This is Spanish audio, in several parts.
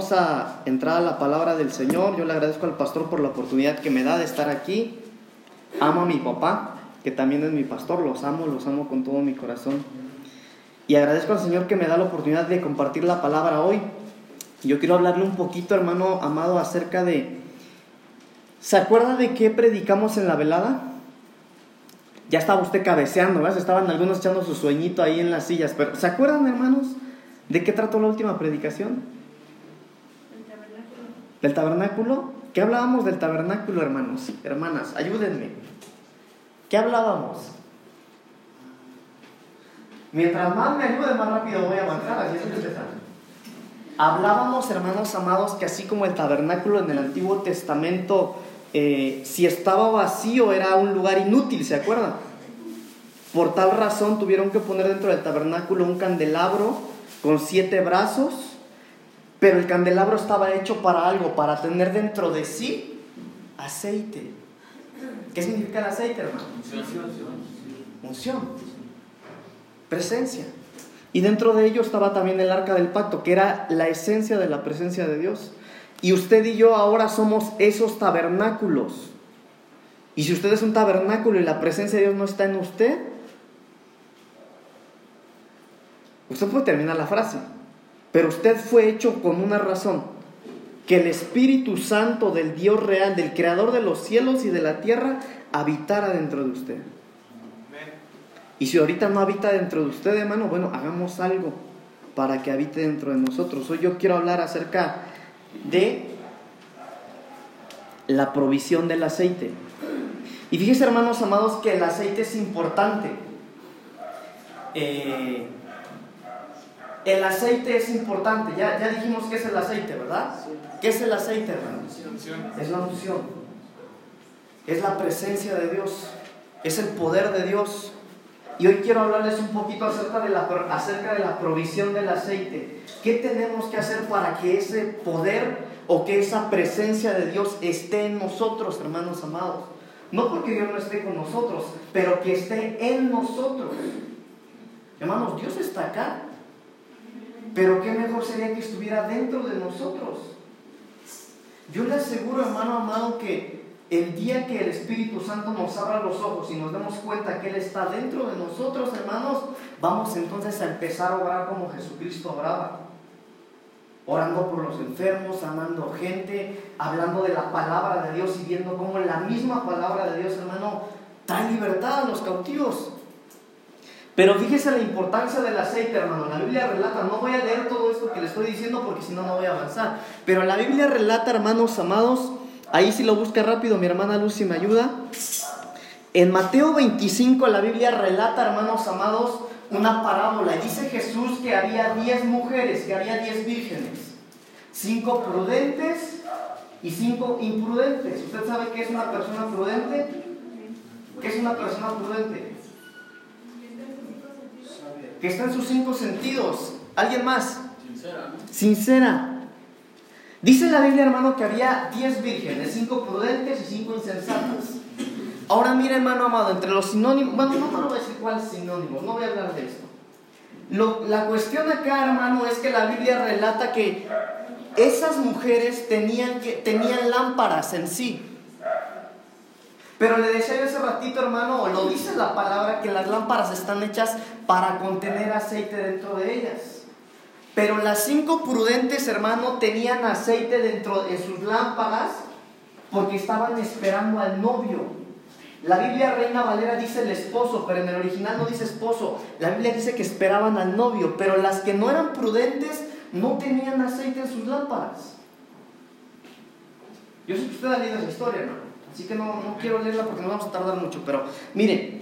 Vamos a entrar a la palabra del Señor. Yo le agradezco al pastor por la oportunidad que me da de estar aquí. Amo a mi papá, que también es mi pastor. Los amo, los amo con todo mi corazón. Y agradezco al Señor que me da la oportunidad de compartir la palabra hoy. Yo quiero hablarle un poquito, hermano amado, acerca de... ¿Se acuerda de qué predicamos en la velada? Ya estaba usted cabeceando, ¿verdad? Estaban algunos echando su sueñito ahí en las sillas. Pero ¿se acuerdan, hermanos, de qué trató la última predicación? ¿Del tabernáculo? ¿Qué hablábamos del tabernáculo, hermanos? Hermanas, ayúdenme. ¿Qué hablábamos? Mientras más me ayude, más rápido voy a avanzar. Así es que Hablábamos, hermanos amados, que así como el tabernáculo en el Antiguo Testamento, eh, si estaba vacío era un lugar inútil, ¿se acuerdan? Por tal razón tuvieron que poner dentro del tabernáculo un candelabro con siete brazos pero el candelabro estaba hecho para algo, para tener dentro de sí aceite. ¿Qué significa el aceite, hermano? Unción. Presencia. Y dentro de ello estaba también el arca del pacto, que era la esencia de la presencia de Dios. Y usted y yo ahora somos esos tabernáculos. Y si usted es un tabernáculo y la presencia de Dios no está en usted, usted puede terminar la frase. Pero usted fue hecho con una razón, que el Espíritu Santo del Dios real, del Creador de los cielos y de la tierra, habitara dentro de usted. Y si ahorita no habita dentro de usted, hermano, bueno, hagamos algo para que habite dentro de nosotros. Hoy yo quiero hablar acerca de la provisión del aceite. Y fíjese, hermanos amados, que el aceite es importante. Eh, el aceite es importante, ya, ya dijimos que es el aceite, ¿verdad? ¿Qué es el aceite, hermano? Es la unción. Es la presencia de Dios. Es el poder de Dios. Y hoy quiero hablarles un poquito acerca de, la, acerca de la provisión del aceite. ¿Qué tenemos que hacer para que ese poder o que esa presencia de Dios esté en nosotros, hermanos amados? No porque Dios no esté con nosotros, pero que esté en nosotros. Hermanos, Dios está acá. Pero qué mejor sería que estuviera dentro de nosotros. Yo le aseguro, hermano amado, que el día que el Espíritu Santo nos abra los ojos y nos demos cuenta que Él está dentro de nosotros, hermanos, vamos entonces a empezar a orar como Jesucristo oraba. Orando por los enfermos, amando gente, hablando de la palabra de Dios y viendo cómo la misma palabra de Dios, hermano, trae libertad a los cautivos. Pero fíjese la importancia del aceite, hermano. La Biblia relata, no voy a leer todo esto que le estoy diciendo porque si no, no voy a avanzar. Pero la Biblia relata, hermanos amados, ahí si lo busca rápido, mi hermana Lucy me ayuda. En Mateo 25 la Biblia relata, hermanos amados, una parábola. Dice Jesús que había 10 mujeres, que había 10 vírgenes. Cinco prudentes y cinco imprudentes. ¿Usted sabe qué es una persona prudente? ¿Qué es una persona prudente? Que está en sus cinco sentidos. ¿Alguien más? Sincera. Sincera. Dice la Biblia, hermano, que había diez vírgenes, cinco prudentes y cinco insensatas. Ahora mire, hermano amado, entre los sinónimos, bueno, no, no voy a decir cuáles sinónimos, no voy a hablar de esto. la cuestión acá, hermano, es que la Biblia relata que esas mujeres tenían, que, tenían lámparas en sí. Pero le decía yo hace ratito, hermano, lo dice la palabra, que las lámparas están hechas para contener aceite dentro de ellas. Pero las cinco prudentes, hermano, tenían aceite dentro de sus lámparas porque estaban esperando al novio. La Biblia Reina Valera dice el esposo, pero en el original no dice esposo. La Biblia dice que esperaban al novio, pero las que no eran prudentes no tenían aceite en sus lámparas. Yo sé que usted ha leído esa historia, hermano. Así que no, no quiero leerla porque no vamos a tardar mucho, pero mire,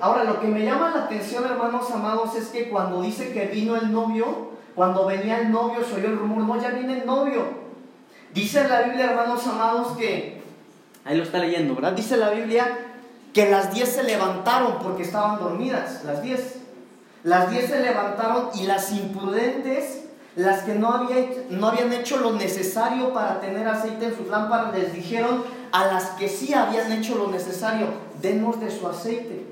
ahora lo que me llama la atención, hermanos amados, es que cuando dice que vino el novio, cuando venía el novio se oyó el rumor, no, ya viene el novio. Dice la Biblia, hermanos amados, que, ahí lo está leyendo, ¿verdad? Dice la Biblia que las diez se levantaron porque estaban dormidas, las diez. Las diez se levantaron y las imprudentes las que no, había, no habían hecho lo necesario para tener aceite en sus lámparas les dijeron a las que sí habían hecho lo necesario, denos de su aceite.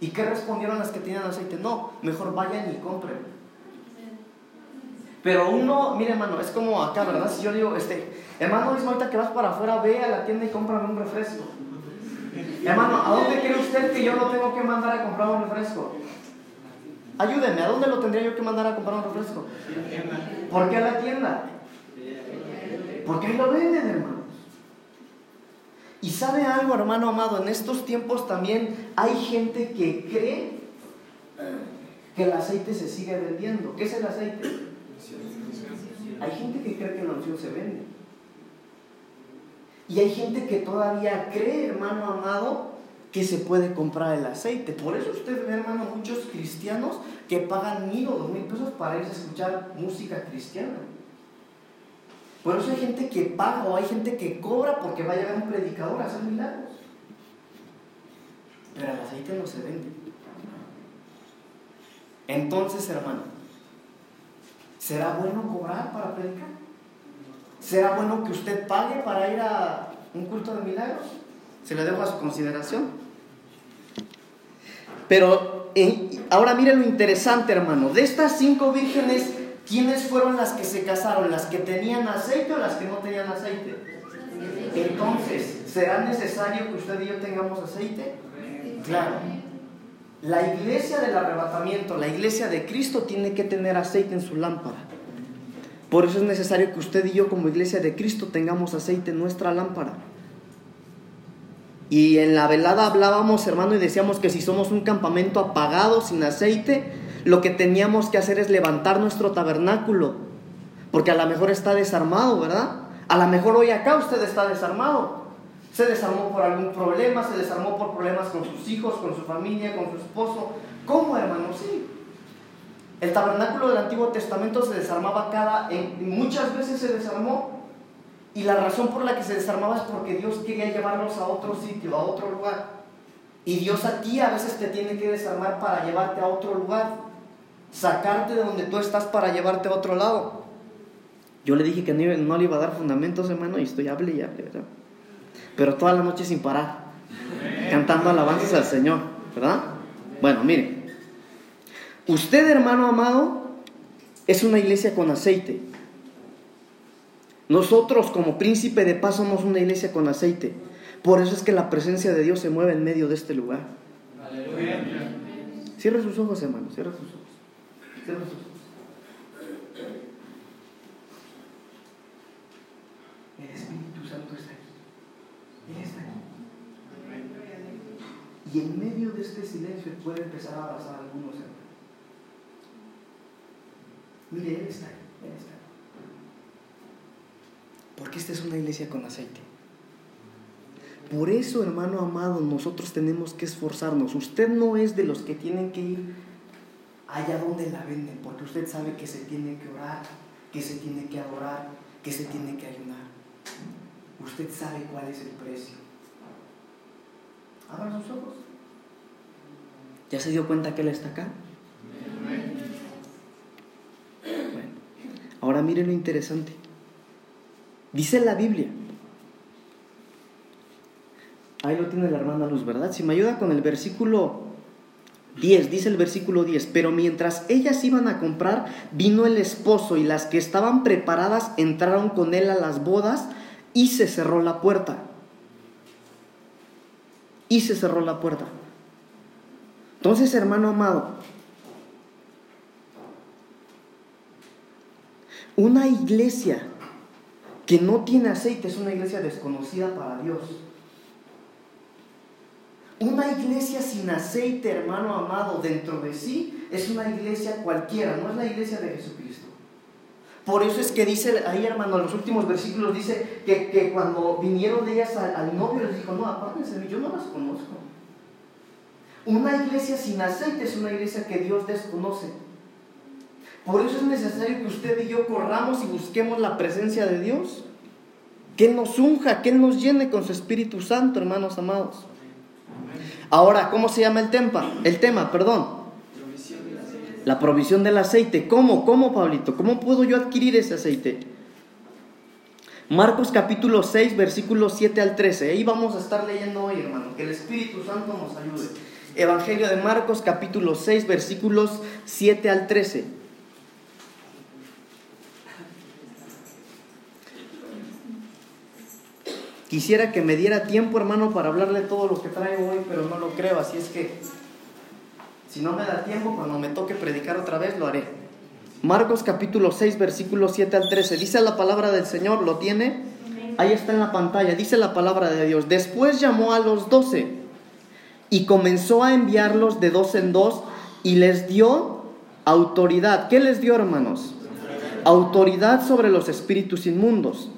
¿Y qué respondieron las que tenían aceite? No, mejor vayan y compren. Pero uno, mire hermano, es como acá, ¿verdad? Si yo digo, este, hermano, ahorita que vas para afuera, ve a la tienda y cómprame un refresco. Hermano, ¿a dónde cree usted que yo lo tengo que mandar a comprar un refresco? Ayúdenme, ¿a dónde lo tendría yo que mandar a comprar un refresco? ¿Por qué a la tienda? Porque ahí lo venden, hermanos. Y sabe algo, hermano amado, en estos tiempos también hay gente que cree que el aceite se sigue vendiendo. ¿Qué es el aceite? Hay gente que cree que la unción se vende. Y hay gente que todavía cree, hermano amado, que se puede comprar el aceite. Por eso usted ve, hermano, muchos cristianos que pagan mil o dos mil pesos para irse a escuchar música cristiana. Por eso hay gente que paga o hay gente que cobra porque va a llegar un predicador a hacer milagros. Pero el aceite no se vende. Entonces, hermano, ¿será bueno cobrar para predicar? ¿Será bueno que usted pague para ir a un culto de milagros? Se lo dejo a su consideración. Pero ahora mire lo interesante, hermano. De estas cinco vírgenes, ¿quiénes fueron las que se casaron? ¿Las que tenían aceite o las que no tenían aceite? Entonces, ¿será necesario que usted y yo tengamos aceite? Claro. La iglesia del arrebatamiento, la iglesia de Cristo tiene que tener aceite en su lámpara. Por eso es necesario que usted y yo como iglesia de Cristo tengamos aceite en nuestra lámpara. Y en la velada hablábamos, hermano, y decíamos que si somos un campamento apagado, sin aceite, lo que teníamos que hacer es levantar nuestro tabernáculo. Porque a lo mejor está desarmado, ¿verdad? A lo mejor hoy acá usted está desarmado. Se desarmó por algún problema, se desarmó por problemas con sus hijos, con su familia, con su esposo. ¿Cómo, hermano? Sí. El tabernáculo del Antiguo Testamento se desarmaba cada, en, muchas veces se desarmó. Y la razón por la que se desarmaba es porque Dios quería llevarlos a otro sitio, a otro lugar. Y Dios a ti a veces te tiene que desarmar para llevarte a otro lugar. Sacarte de donde tú estás para llevarte a otro lado. Yo le dije que no, le iba a dar fundamentos, hermano, y estoy hable y hable, ¿verdad? Pero toda la noche sin parar, cantando alabanzas al Señor, ¿verdad? Bueno, mire, Usted, hermano amado, es una iglesia con aceite. Nosotros como príncipe de paz somos una iglesia con aceite. Por eso es que la presencia de Dios se mueve en medio de este lugar. Aleluya. Cierra sus ojos, hermano. Cierra sus ojos. Cierra sus ojos. El Espíritu Santo está aquí. Él está aquí. Y en medio de este silencio puede empezar a abrazar a algunos hermanos. Mire, Él está, Él está. Porque esta es una iglesia con aceite. Por eso, hermano amado, nosotros tenemos que esforzarnos. Usted no es de los que tienen que ir allá donde la venden, porque usted sabe que se tiene que orar, que se tiene que adorar, que se tiene que ayunar. Usted sabe cuál es el precio. Abra sus ojos. ¿Ya se dio cuenta que Él está acá? Ahora miren lo interesante. Dice la Biblia. Ahí lo tiene la hermana Luz, ¿verdad? Si me ayuda con el versículo 10, dice el versículo 10, pero mientras ellas iban a comprar, vino el esposo y las que estaban preparadas entraron con él a las bodas y se cerró la puerta. Y se cerró la puerta. Entonces, hermano amado, Una iglesia que no tiene aceite es una iglesia desconocida para Dios. Una iglesia sin aceite, hermano amado, dentro de sí es una iglesia cualquiera, no es la iglesia de Jesucristo. Por eso es que dice ahí, hermano, en los últimos versículos dice que, cuando vinieron ellas al, al, novio les dijo, no, apártense de yo no las conozco. Una iglesia sin aceite es una iglesia que Dios desconoce. Por eso es necesario que usted y yo corramos y busquemos la presencia de Dios. Que nos unja, que nos llene con su Espíritu Santo, hermanos amados. Ahora, ¿cómo se llama el tema? El tema, perdón. La provisión del aceite. ¿Cómo? ¿Cómo, Pablito? ¿Cómo puedo yo adquirir ese aceite? Marcos capítulo 6, versículos 7 al 13. Ahí vamos a estar leyendo hoy, hermano. Que el Espíritu Santo nos ayude. Evangelio de Marcos capítulo 6, versículos 7 al 13. Quisiera que me diera tiempo, hermano, para hablarle todo lo que traigo hoy, pero no lo creo, así es que si no me da tiempo, cuando me toque predicar otra vez, lo haré. Marcos capítulo 6, versículo 7 al 13. Dice la palabra del Señor, ¿lo tiene? Ahí está en la pantalla, dice la palabra de Dios. Después llamó a los doce y comenzó a enviarlos de dos en dos y les dio autoridad. ¿Qué les dio, hermanos? Autoridad sobre los espíritus inmundos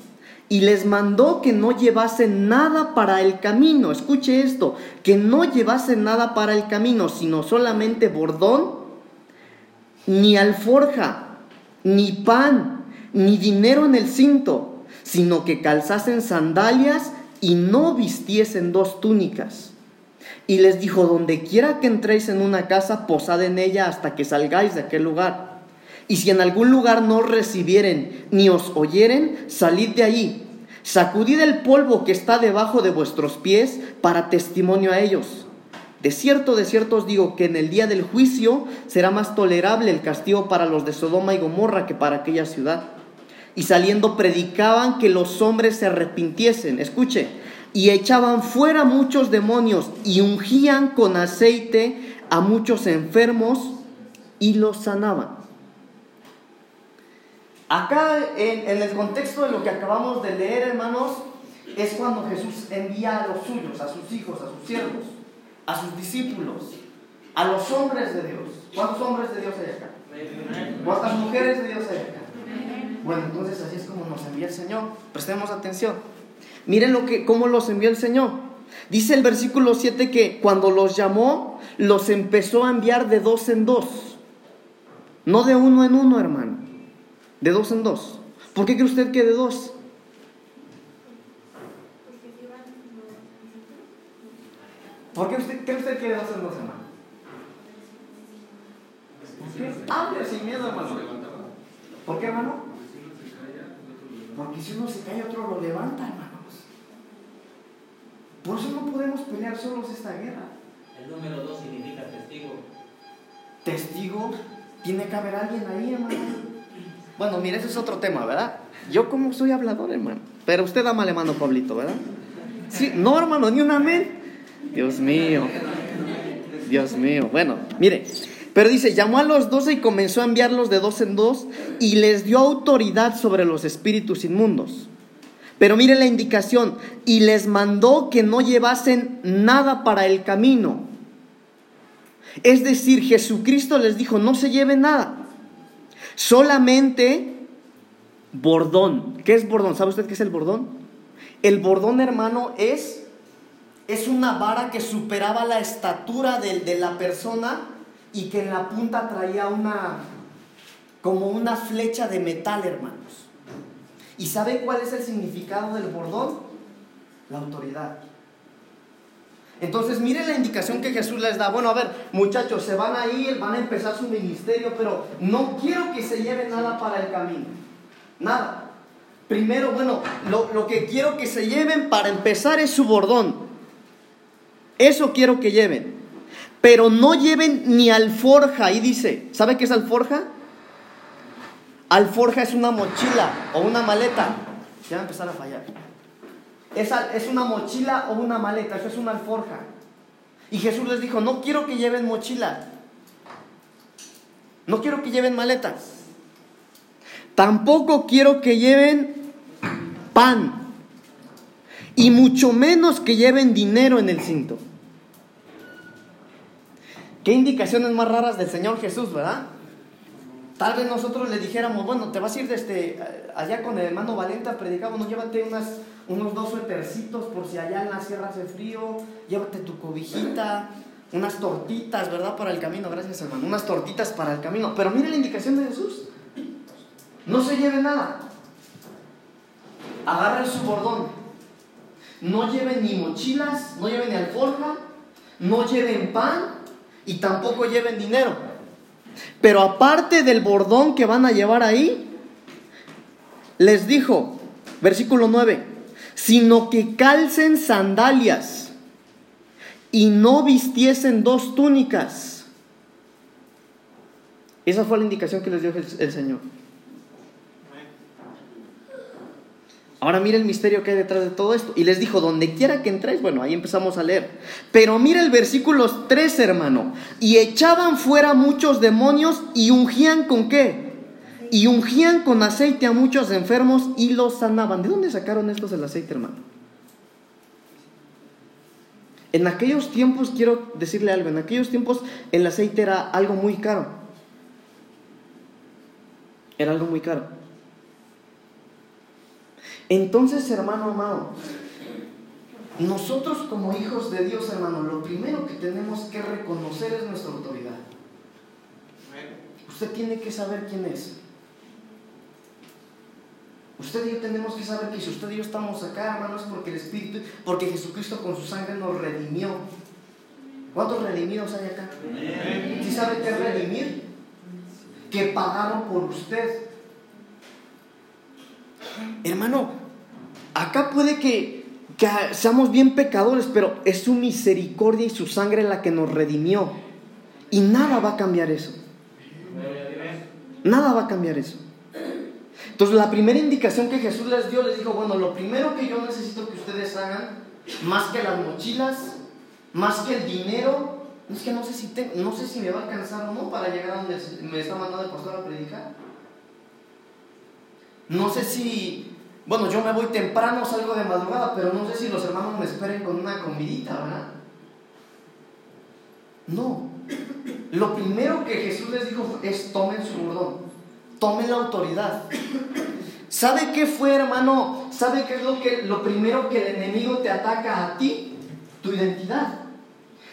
y les mandó que no llevasen nada para el camino. Escuche esto, que no llevasen nada para el camino, sino solamente bordón, ni alforja, ni pan, ni dinero en el cinto, sino que calzasen sandalias y no vistiesen dos túnicas. Y les dijo, donde quiera que entréis en una casa, posad en ella hasta que salgáis de aquel lugar. Y si en algún lugar no recibieren ni os oyeren, salid de allí. Sacudid el polvo que está debajo de vuestros pies para testimonio a ellos. De cierto, de cierto os digo que en el día del juicio será más tolerable el castigo para los de Sodoma y Gomorra que para aquella ciudad. Y saliendo predicaban que los hombres se arrepintiesen. Escuche, y echaban fuera muchos demonios y ungían con aceite a muchos enfermos y los sanaban. Acá, en, el contexto de lo que acabamos de leer, hermanos, es cuando Jesús envía a los suyos, a sus hijos, a sus siervos, a sus discípulos, a los hombres de Dios. ¿Cuántos hombres de Dios hay acá? ¿Cuántas mujeres de Dios hay acá? Bueno, entonces así es como nos envía el Señor. Prestemos atención. Miren lo que, cómo los envió el Señor. Dice el versículo 7 que cuando los llamó, los empezó a enviar de dos en dos. No de uno en uno, hermano. De dos en dos. ¿Por qué cree usted que de dos? ¿Por qué usted, cree usted que de dos en dos, hermano? Hable sin miedo, hermano. ¿Por qué, hermano? Porque si uno se cae, otro lo levanta, hermanos. Por eso no podemos pelear solos esta guerra. El número dos significa testigo. Testigo, tiene que haber alguien ahí, hermano. Bueno, mire, ese es otro tema, ¿verdad? Yo como soy hablador, hermano. Pero usted ama mano, Pablito, ¿verdad? Sí, no, hermano, ni un amén. Dios mío. Dios mío. Bueno, mire. Pero dice, llamó a los doce y comenzó a enviarlos de dos en dos y les dio autoridad sobre los espíritus inmundos. Pero mire la indicación, y les mandó que no llevasen nada para el camino. Es decir, Jesucristo les dijo, no se lleven nada. Solamente bordón. ¿Qué es bordón? ¿Sabe usted qué es el bordón? El bordón, hermano, es, es una vara que superaba la estatura de, de la persona y que en la punta traía una, como una flecha de metal, hermanos. ¿Y sabe cuál es el significado del bordón? La autoridad. Entonces, miren la indicación que Jesús les da. Bueno, a ver, muchachos, se van a ir, van a empezar su ministerio, pero no quiero que se lleven nada para el camino. Nada. Primero, bueno, lo, lo que quiero que se lleven para empezar es su bordón. Eso quiero que lleven. Pero no lleven ni alforja. Ahí dice, ¿sabe qué es alforja? Alforja es una mochila o una maleta. Ya va a empezar a fallar es, una mochila o una maleta, eso es una alforja. Y Jesús les dijo, no quiero que lleven mochila, no quiero que lleven maletas, tampoco quiero que lleven pan, y mucho menos que lleven dinero en el cinto. Qué indicaciones más raras del Señor Jesús, ¿verdad? Tal vez nosotros le dijéramos, bueno, te vas a ir desde allá con el hermano Valenta, predicamos, no llévate unas unos dos suetercitos por si allá en la sierra hace frío, llévate tu cobijita, unas tortitas, ¿verdad? Para el camino, gracias hermano, unas tortitas para el camino. Pero mire la indicación de Jesús, no se lleve nada, agarren su bordón, no lleven ni mochilas, no lleven ni alforja, no lleven pan y tampoco lleven dinero. Pero aparte del bordón que van a llevar ahí, les dijo, versículo 9, sino que calcen sandalias y no vistiesen dos túnicas. Esa fue la indicación que les dio el, Señor. Ahora mira el misterio que hay detrás de todo esto. Y les dijo, donde quiera que entréis, bueno, ahí empezamos a leer. Pero mira el versículo 3, hermano. Y echaban fuera muchos demonios y ungían con qué? Y ungían con aceite a muchos enfermos y los sanaban. ¿De dónde sacaron estos el aceite, hermano? En aquellos tiempos, quiero decirle algo, en aquellos tiempos el aceite era algo muy caro. Era algo muy caro. Entonces, hermano amado, nosotros como hijos de Dios, hermano, lo primero que tenemos que reconocer es nuestra autoridad. Usted tiene que saber quién es. Usted y yo tenemos que saber que si usted y yo estamos acá, hermanos, porque el Espíritu, porque Jesucristo con su sangre nos redimió. ¿Cuántos redimidos hay acá? ¿Sí sabe qué es redimir? Que pagaron por usted. Hermano, acá puede que, que seamos bien pecadores, pero es su misericordia y su sangre la que nos redimió. Y nada va a cambiar eso. Nada va a cambiar eso. Entonces la primera indicación que Jesús les dio, les dijo, bueno, lo primero que yo necesito que ustedes hagan, más que las mochilas, más que el dinero, es que no sé si, no sé si me va a alcanzar o no para llegar a donde me está mandando el pastor a predicar. No sé si, bueno, yo me voy temprano, salgo de madrugada, pero no sé si los hermanos me esperen con una comidita, ¿verdad? No. Lo primero que Jesús les dijo es tomen su bordón, tomen la autoridad. ¿Sabe qué fue, hermano? ¿Sabe qué es lo, que, lo primero que el enemigo te ataca a ti? Tu identidad.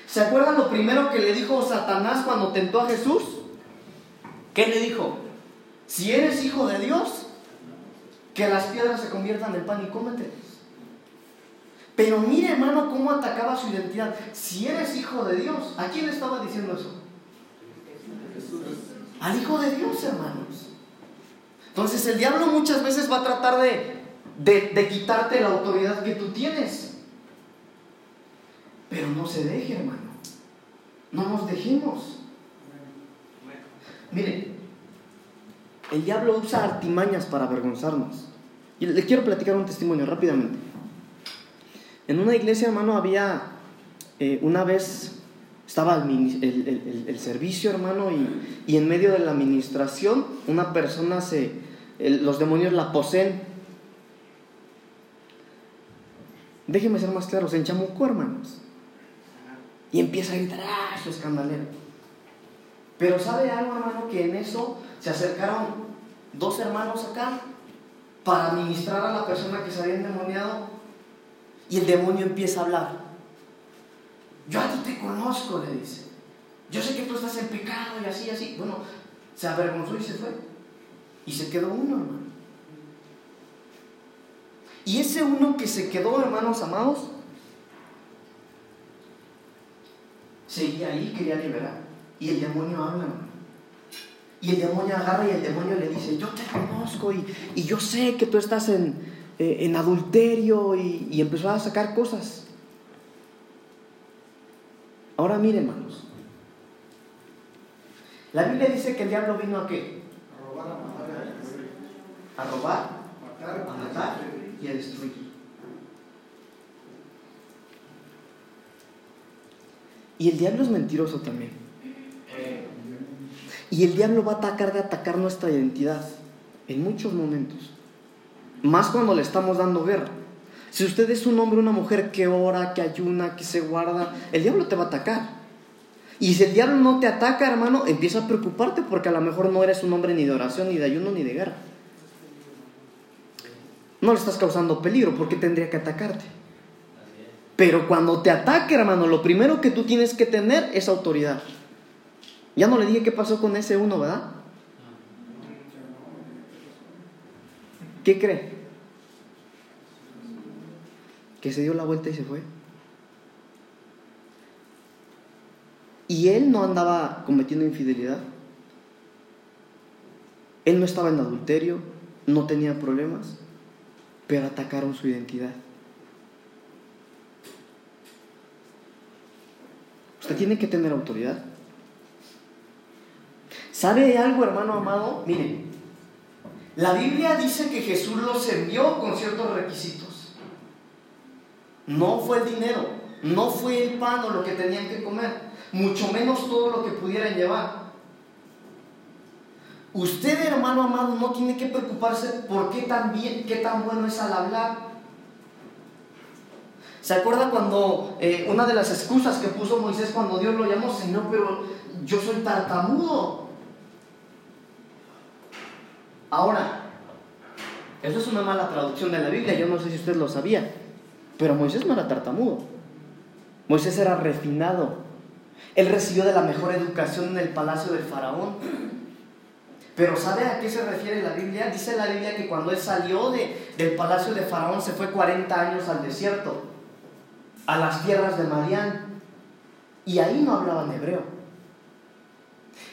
¿Se acuerdan lo primero que le dijo Satanás cuando tentó a Jesús? ¿Qué le dijo? Si eres hijo de Dios, que las piedras se conviertan en pan y cómetelas. Pero mire, hermano, cómo atacaba su identidad. Si eres hijo de Dios, ¿a quién le estaba diciendo eso? Al hijo de Dios, hermanos. Entonces el diablo muchas veces va a tratar de, de, quitarte la autoridad que tú tienes. Pero no se deje, hermano. No nos dejemos. Mire, el diablo usa artimañas para avergonzarnos. Y le quiero platicar un testimonio rápidamente. En una iglesia, hermano, había eh, una vez, estaba el, el, el, servicio, hermano, y, y, en medio de la administración, una persona se, los demonios la poseen. Déjenme ser más claro, se enchamucó, hermanos. Y empieza a gritar, ¡ah! Su escandalero. Pero ¿sabe algo, hermano? Que en eso se acercaron dos hermanos acá para ministrar a la persona que se había endemoniado y el demonio empieza a hablar. Yo a ti te conozco, le dice. Yo sé que tú estás en pecado y así, así. Bueno, se avergonzó y se fue. Y se quedó uno, hermano. Y ese uno que se quedó, hermanos amados, seguía ahí, quería liberar. Y el demonio habla, hermano. Y el demonio agarra y el demonio le dice, yo te conozco y, y yo sé que tú estás en, eh, en adulterio y, y, empezó a sacar cosas. Ahora miren, hermanos. La Biblia dice que el diablo vino a qué? A robar, a matar, a destruir. A robar, a matar y a destruir. Y el diablo es mentiroso también. Y el diablo va a atacar de atacar nuestra identidad en muchos momentos. Más cuando le estamos dando guerra. Si usted es un hombre una mujer que ora, que ayuna, que se guarda, el diablo te va a atacar. Y si el diablo no te ataca, hermano, empieza a preocuparte porque a lo mejor no eres un hombre ni de oración, ni de ayuno, ni de guerra. No le estás causando peligro porque tendría que atacarte. Pero cuando te ataque, hermano, lo primero que tú tienes que tener es autoridad. Ya no le dije qué pasó con ese uno, ¿verdad? ¿Qué cree? Que se dio la vuelta y se fue. Y él no andaba cometiendo infidelidad. Él no estaba en adulterio, no tenía problemas, pero atacaron su identidad. Usted tiene que tener autoridad. ¿Sabe algo, hermano amado? Mire, La Biblia dice que Jesús los envió con ciertos requisitos. No fue el dinero, no fue el pan o lo que tenían que comer, mucho menos todo lo que pudieran llevar. Usted, hermano amado, no tiene que preocuparse por qué tan bien, qué tan bueno es al hablar. ¿Se acuerda cuando eh, una de las excusas que puso Moisés cuando Dios lo llamó, Señor, pero yo soy tartamudo? Ahora, eso es una mala traducción de la Biblia, yo no sé si usted lo sabía, pero Moisés no era tartamudo. Moisés era refinado. Él recibió de la mejor educación en el palacio del faraón. Pero ¿sabe a qué se refiere la Biblia? Dice la Biblia que cuando él salió de, del palacio de Faraón se fue 40 años al desierto, a las tierras de Marián, y ahí no hablaban hebreo.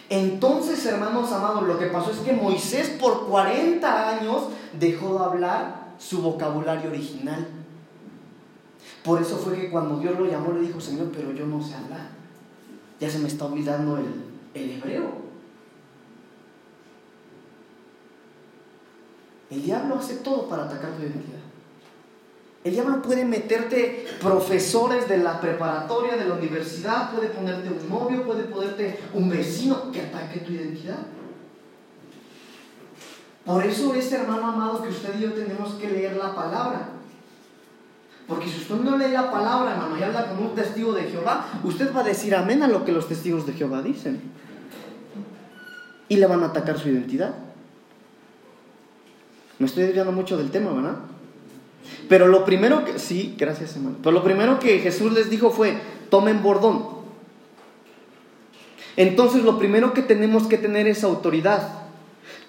Entonces, hermanos amados, lo que pasó es que Moisés por 40 años dejó de hablar su vocabulario original. Por eso fue que cuando Dios lo llamó le dijo, Señor, pero yo no sé hablar. Ya se me está olvidando el, el hebreo. El diablo hace todo para atacar tu identidad. El diablo puede meterte profesores de la preparatoria, de la universidad, puede ponerte un novio, puede ponerte un vecino que ataque tu identidad. Por eso es, hermano amado, que usted y yo tenemos que leer la palabra. Porque si usted no lee la palabra, hermano, y habla con un testigo de Jehová, usted va a decir amén a lo que los testigos de Jehová dicen. Y le van a atacar su identidad. Me estoy desviando mucho del tema, ¿verdad? Pero lo primero que, sí, gracias hermano. Pero lo primero que Jesús les dijo fue, tomen bordón. Entonces lo primero que tenemos que tener es autoridad.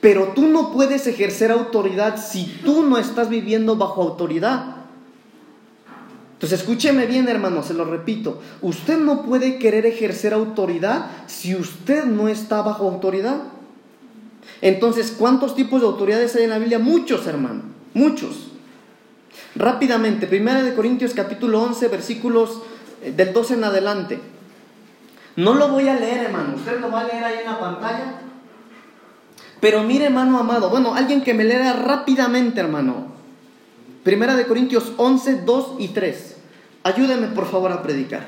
Pero tú no puedes ejercer autoridad si tú no estás viviendo bajo autoridad. Entonces escúcheme bien hermano, se lo repito. Usted no puede querer ejercer autoridad si usted no está bajo autoridad. Entonces, ¿cuántos tipos de autoridades hay en la Biblia? Muchos, hermano, muchos. Rápidamente, Primera de Corintios capítulo 11, versículos eh, del 12 en adelante. No lo voy a leer, hermano, usted lo va a leer ahí en la pantalla. Pero mire, hermano amado, bueno, alguien que me lea rápidamente, hermano. Primera de Corintios 11, 2 y 3. Ayúdeme, por favor, a predicar.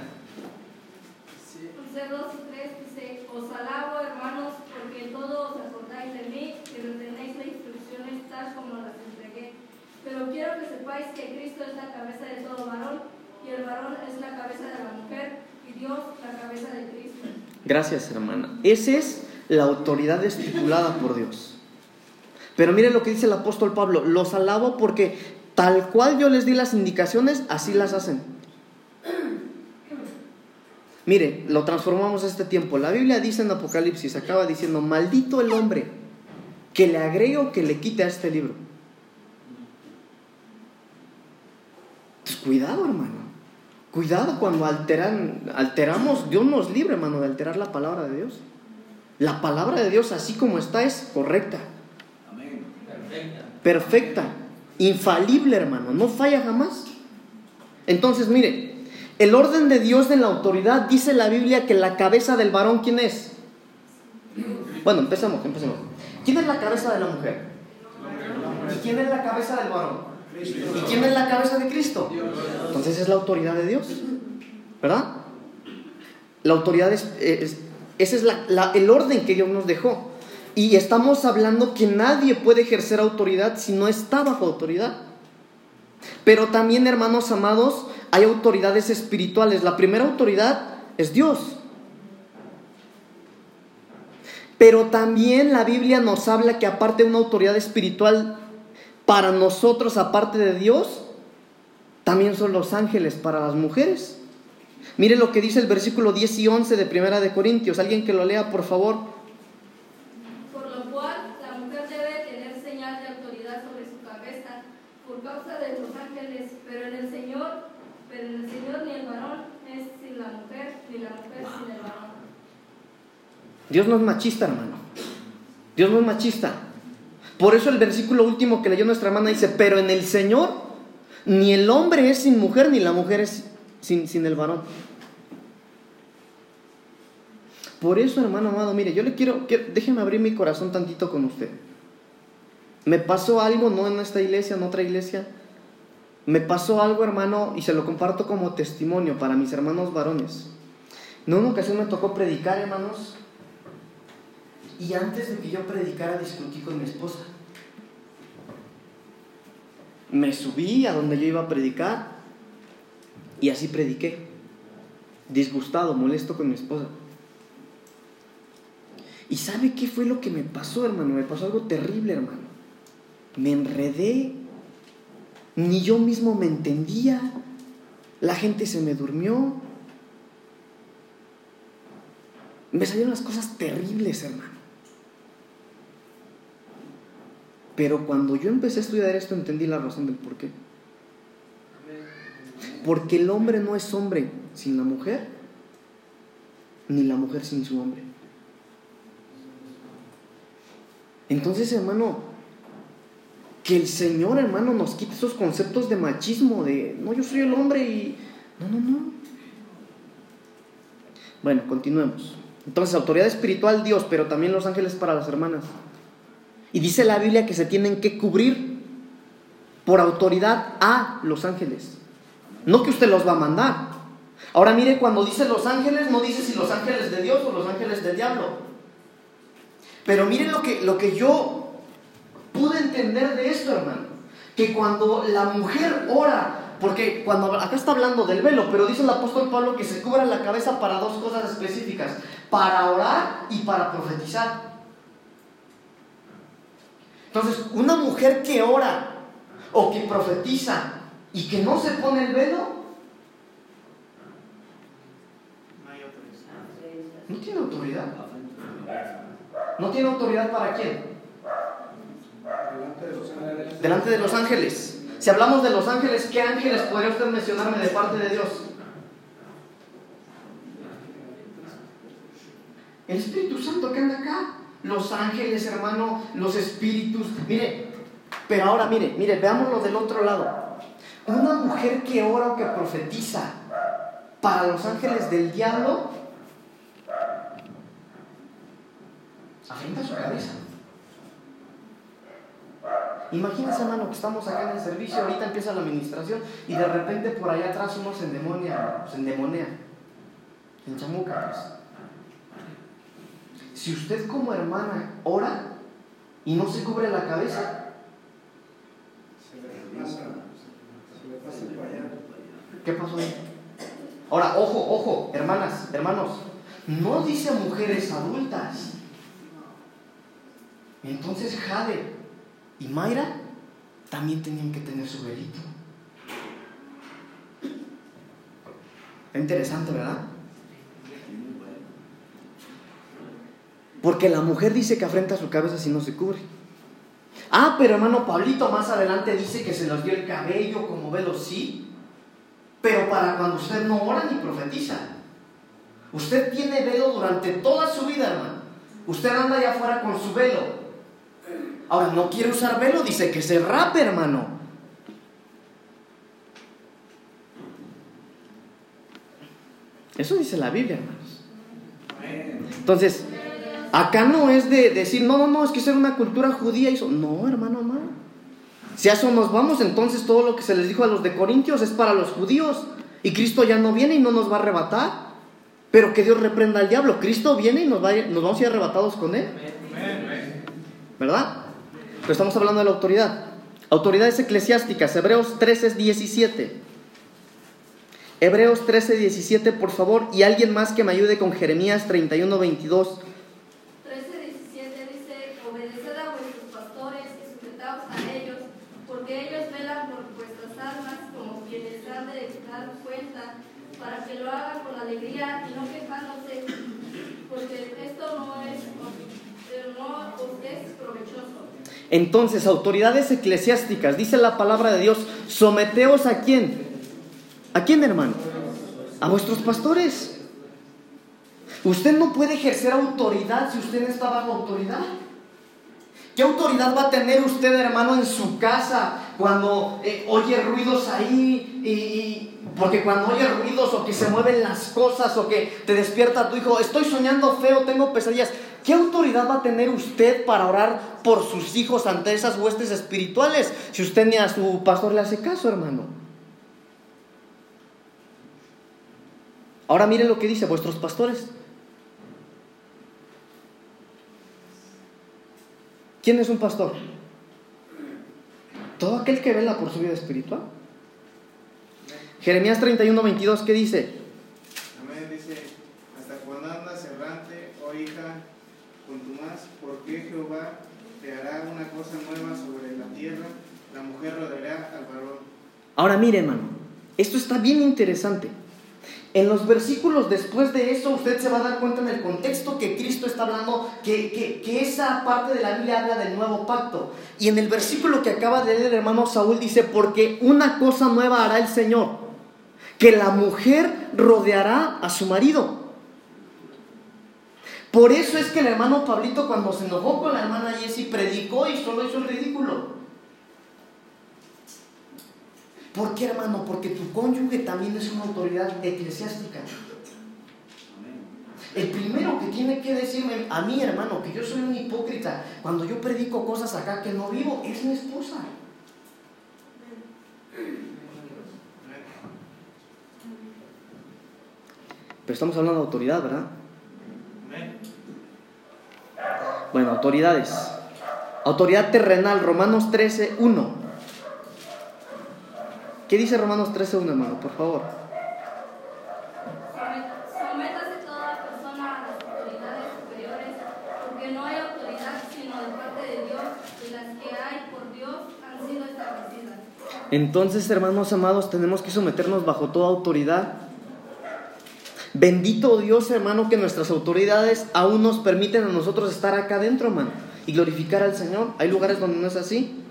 Que Cristo es la cabeza de todo varón y el varón es la cabeza de la mujer y Dios la cabeza de Cristo. Gracias, hermana. Esa es la autoridad estipulada por Dios. Pero mire lo que dice el apóstol Pablo, los alabo porque tal cual yo les di las indicaciones, así las hacen. Mire, lo transformamos este tiempo. La Biblia dice en Apocalipsis, acaba diciendo, maldito el hombre que le agregue o que le quite a este libro. Pues cuidado, hermano. Cuidado cuando alteran, alteramos, Dios nos libre, hermano, de alterar la palabra de Dios. La palabra de Dios, así como está, es correcta. Perfecta. Perfecta. Infalible, hermano. No falla jamás. Entonces, mire, el orden de Dios en la autoridad dice la Biblia que la cabeza del varón, ¿quién es? Bueno, empezamos, empecemos. ¿Quién es la cabeza de la mujer? ¿Y quién es la cabeza del varón? ¿Y quién es la cabeza de Cristo? Entonces es la autoridad de Dios. ¿Verdad? La autoridad es, ese es el orden que Dios nos dejó. Y estamos hablando que nadie puede ejercer autoridad si no está bajo autoridad. Pero también, hermanos amados, hay autoridades espirituales. La primera autoridad es Dios. Pero también la Biblia nos habla que aparte de una autoridad espiritual, para nosotros, aparte de Dios, también son los ángeles para las mujeres. Mire lo que dice el versículo 10 y 11 de Primera de Corintios. Alguien que lo lea, por favor. Por lo cual, la mujer debe tener señal de autoridad sobre su cabeza por causa de los ángeles, pero en el Señor, pero en el Señor ni el varón es sin la mujer, ni la mujer sin el varón. Dios no es machista, hermano. Dios no es machista. Por eso el versículo último que leyó nuestra hermana dice, pero en el Señor ni el hombre es sin mujer, ni la mujer es sin, sin el varón. Por eso, hermano amado, mire, yo le quiero, quiero, déjeme abrir mi corazón tantito con usted. Me pasó algo, no en esta iglesia, en otra iglesia. Me pasó algo, hermano, y se lo comparto como testimonio para mis hermanos varones. En una ocasión me tocó predicar, hermanos, y antes de que yo predicara discutí con mi esposa. Me subí a donde yo iba a predicar y así prediqué. Disgustado, molesto con mi esposa. ¿Y sabe qué fue lo que me pasó, hermano? Me pasó algo terrible, hermano. Me enredé. Ni yo mismo me entendía. La gente se me durmió. Me salieron las cosas terribles, hermano. Pero cuando yo empecé a estudiar esto entendí la razón del por qué. Porque el hombre no es hombre sin la mujer, ni la mujer sin su hombre. Entonces, hermano, que el Señor, hermano, nos quite esos conceptos de machismo, de, no, yo soy el hombre y... No, no, no. Bueno, continuemos. Entonces, autoridad espiritual Dios, pero también los ángeles para las hermanas. Y dice la Biblia que se tienen que cubrir por autoridad a los ángeles. No que usted los va a mandar. Ahora mire, cuando dice los ángeles, no dice si los ángeles de Dios o los ángeles del diablo. Pero miren lo que, lo que yo pude entender de esto, hermano. Que cuando la mujer ora, porque cuando acá está hablando del velo, pero dice el apóstol Pablo que se cubra la cabeza para dos cosas específicas, para orar y para profetizar. Entonces, una mujer que ora o que profetiza y que no se pone el velo, no tiene autoridad. ¿No tiene autoridad para quién? Delante de los ángeles. Si hablamos de los ángeles, ¿qué ángeles podría usted mencionarme de parte de Dios? El Espíritu Santo que anda acá. Los ángeles, hermano, los espíritus. Mire, pero ahora mire, mire, veámoslo del otro lado. Una mujer que ora o que profetiza para los ángeles del diablo afrenta su cabeza. Imagínense, hermano, que estamos acá en el servicio, ahorita empieza la administración y de repente por allá atrás uno se endemonia, se endemonea, en chamuca. Pues. Si usted como hermana ora y no se cubre la cabeza, ¿qué pasó ahí? Ahora, ojo, ojo, hermanas, hermanos, no dice mujeres adultas. Entonces Jade y Mayra también tenían que tener su velito. Interesante, ¿verdad? Porque la mujer dice que afrenta su cabeza si no se cubre. Ah, pero hermano Pablito más adelante dice que se nos dio el cabello como velo, sí. Pero para cuando usted no ora ni profetiza. Usted tiene velo durante toda su vida, hermano. Usted anda allá afuera con su velo. Ahora, no quiere usar velo, dice que se rape, hermano. Eso dice la Biblia, hermanos. Entonces, acá no es de decir, no, no, no, es que ser una cultura judía. Eso. No, hermano, no. Si a eso nos vamos, entonces todo lo que se les dijo a los de Corintios es para los judíos. Y Cristo ya no viene y no nos va a arrebatar. Pero que Dios reprenda al diablo. Cristo viene y nos, va, nos vamos a ir arrebatados con él. ¿Verdad? Pero estamos hablando de la autoridad. Autoridades eclesiásticas, Hebreos 13, 17. Hebreos 13, 17, por favor, y alguien más que me ayude con Jeremías 31, 22. 13, 17 dice, obedeced a vuestros pastores y sujetaos a ellos, porque ellos velan por vuestras almas como quienes han de dar cuenta, para que lo hagan con alegría y no quejándose, porque esto no es, no os es provechoso. Entonces, autoridades eclesiásticas, dice la palabra de Dios, someteos a quién? ¿A quién, hermano? A vuestros pastores. Usted no puede ejercer autoridad si usted no está bajo autoridad. ¿Qué autoridad va a tener usted, hermano, en su casa cuando eh, oye ruidos ahí? Y, porque cuando oye ruidos o que se mueven las cosas o que te despierta tu hijo, estoy soñando feo, tengo pesadillas. ¿qué autoridad va a tener usted para orar por sus hijos ante esas huestes espirituales si usted ni a su pastor le hace caso, hermano? Ahora miren lo que dice vuestros pastores. ¿Quién es un pastor? Todo aquel que vela por su vida espiritual. Jeremías 31, 22, ¿qué dice? Amén, dice, hasta cuando andas errante, oh hija, con tu más, porque Jehová te hará una cosa nueva sobre la tierra, la mujer rodeará al varón. Ahora mire, hermano, esto está bien interesante. En los versículos después de eso, usted se va a dar cuenta en el contexto que Cristo está hablando, que, que, que, esa parte de la Biblia habla del nuevo pacto. Y en el versículo que acaba de leer el hermano Saúl dice, porque una cosa nueva hará el Señor, que la mujer rodeará a su marido. Por eso es que el hermano Pablito cuando se enojó con la hermana Jessie predicó y solo hizo el ridículo. ¿Por qué, hermano? Porque tu cónyuge también es una autoridad eclesiástica. El primero que tiene que decirme a mí, hermano, que yo soy un hipócrita cuando yo predico cosas acá que no vivo, es mi esposa. Pero estamos hablando de autoridad, ¿verdad? Bueno, autoridades. Autoridad terrenal, Romanos 13, 1. ¿Qué dice Romanos 13.1, hermano? Por favor. Sométase toda persona a las autoridades superiores, porque no hay autoridad sino de parte de Dios, y las que hay por Dios han sido establecidas. Entonces, hermanos amados, tenemos que someternos bajo toda autoridad. Bendito Dios, hermano, que nuestras autoridades aún nos permiten a nosotros estar acá adentro, hermano, y glorificar al Señor. Hay lugares donde no es así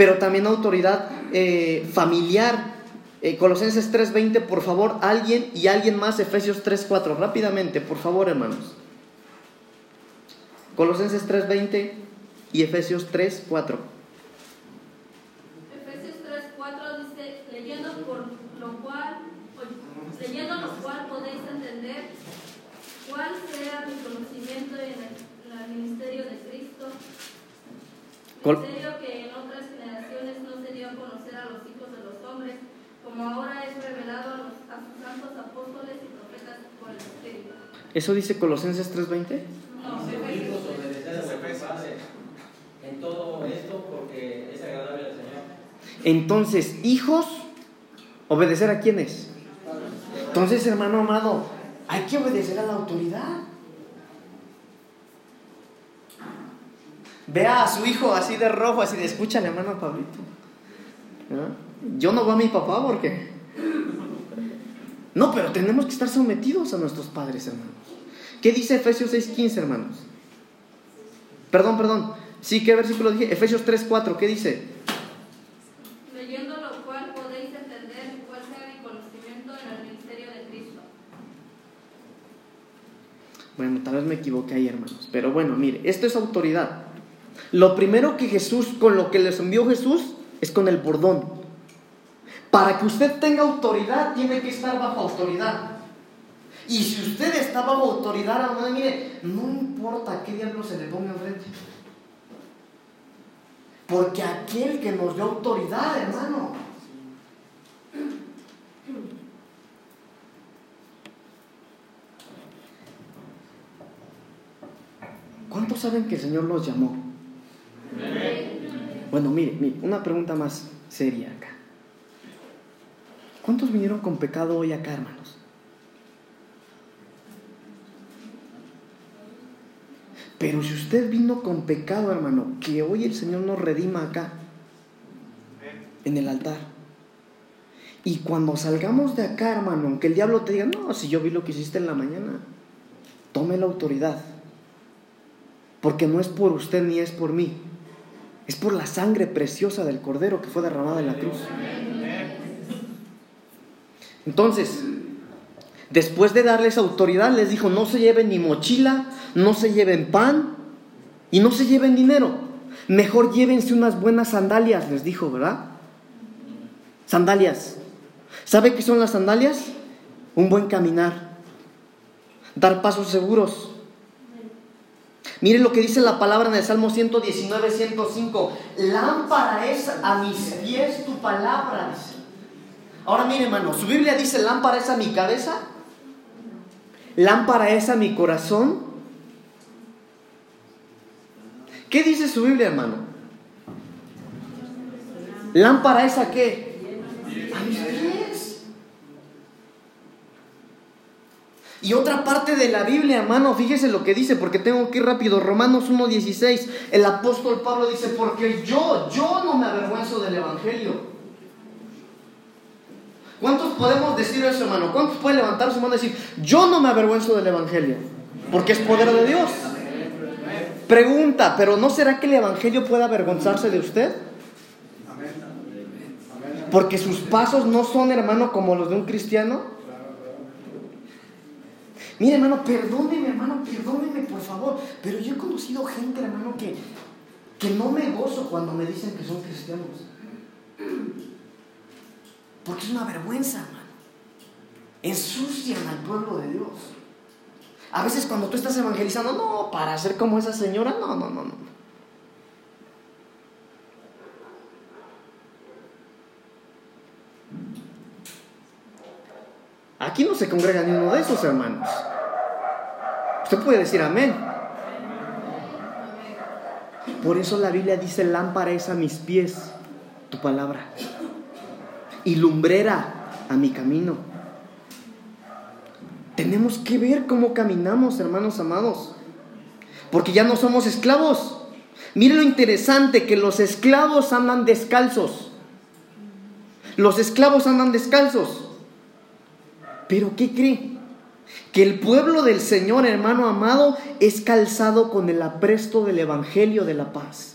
pero también autoridad eh, familiar. Eh, Colosenses 3:20, por favor, alguien y alguien más, Efesios 3:4, rápidamente, por favor, hermanos. Colosenses 3:20 y Efesios 3:4. Efesios 3:4 dice, leyendo por lo cual, leyendo lo cual podéis entender cuál sea mi conocimiento en el, ministerio de Cristo, ministerio que en otras generaciones no se dio a conocer a los hijos de los hombres, como ahora es revelado a, los, a sus santos apóstoles y profetas por el Espíritu. ¿Eso dice Colosenses 3:20? No, Dice, Efesios hijos, obedecer a vuestros padres en todo esto porque es agradable al Señor. Entonces, hijos, obedecer a quiénes? Entonces, hermano amado, hay que obedecer a la autoridad. Vea a su hijo así de rojo, así de escúchale, hermano Pablito. ¿No? Yo no voy a mi papá porque. No, pero tenemos que estar sometidos a nuestros padres, hermanos. ¿Qué dice Efesios 6:15, hermanos? Perdón, perdón. Sí, ¿qué versículo dije? Efesios 3:4, ¿qué dice? Leyendo lo cual podéis entender cuál sea mi conocimiento en el ministerio de Cristo. Bueno, tal vez me equivoqué ahí, hermanos. Pero bueno, mire, esto es autoridad. Lo primero que Jesús, con lo que les envió Jesús, es con el bordón. Para que usted tenga autoridad, tiene que estar bajo autoridad. Y si usted está bajo autoridad, hermano, mire, no importa qué diablo se le ponga enfrente. Porque aquel que nos dio autoridad, hermano. ¿Cuántos saben que el Señor los llamó? Bueno, mire, mire, una pregunta más seria acá. ¿Cuántos vinieron con pecado hoy acá, hermanos? Pero si usted vino con pecado, hermano, que hoy el Señor nos redima acá, en el altar. Y cuando salgamos de acá, hermano, aunque el diablo te diga, no, si yo vi lo que hiciste en la mañana, tome la autoridad. Porque no es por usted ni es por mí, es por la sangre preciosa del Cordero que fue derramada en la cruz. Entonces, después de darles autoridad, les dijo, no se lleven ni mochila, no se lleven pan y no se lleven dinero. Mejor llévense unas buenas sandalias, les dijo, ¿verdad? Sandalias. ¿Sabe qué son las sandalias? Un buen caminar, dar pasos seguros. Miren lo que dice la palabra en el Salmo 119, 105. Lámpara es a mis pies tu palabra, Ahora mire, hermano, su Biblia dice lámpara es a mi cabeza, lámpara es a mi corazón. ¿Qué dice su Biblia, hermano? Lámpara es a qué? A mis pies. Y otra parte de la Biblia, hermano, fíjese lo que dice, porque tengo que ir rápido. Romanos 1.16, el apóstol Pablo dice, porque yo, yo no me avergüenzo del Evangelio. ¿Cuántos podemos decir eso, hermano? ¿Cuántos pueden levantar su mano y decir, yo no me avergüenzo del Evangelio? Porque es poder de Dios. Pregunta, ¿pero no será que el Evangelio pueda avergonzarse de usted? Porque sus pasos no son, hermano, como los de un cristiano. Mire, hermano, perdóneme, hermano, perdóneme, por favor. Pero yo he conocido gente, hermano, que, que no me gozo cuando me dicen que son cristianos. Porque es una vergüenza, hermano. Ensucian al pueblo de Dios. A veces cuando tú estás evangelizando, no, para ser como esa señora, no, no, no, no. Aquí no se congrega ni uno de esos hermanos. Usted puede decir amén. Por eso la Biblia dice, lámpara es a mis pies tu palabra y lumbrera a mi camino. Tenemos que ver cómo caminamos, hermanos amados, porque ya no somos esclavos. Mire lo interesante que los esclavos andan descalzos. Los esclavos andan descalzos. Pero ¿qué cree? Que el pueblo del Señor, hermano amado, es calzado con el apresto del Evangelio de la paz.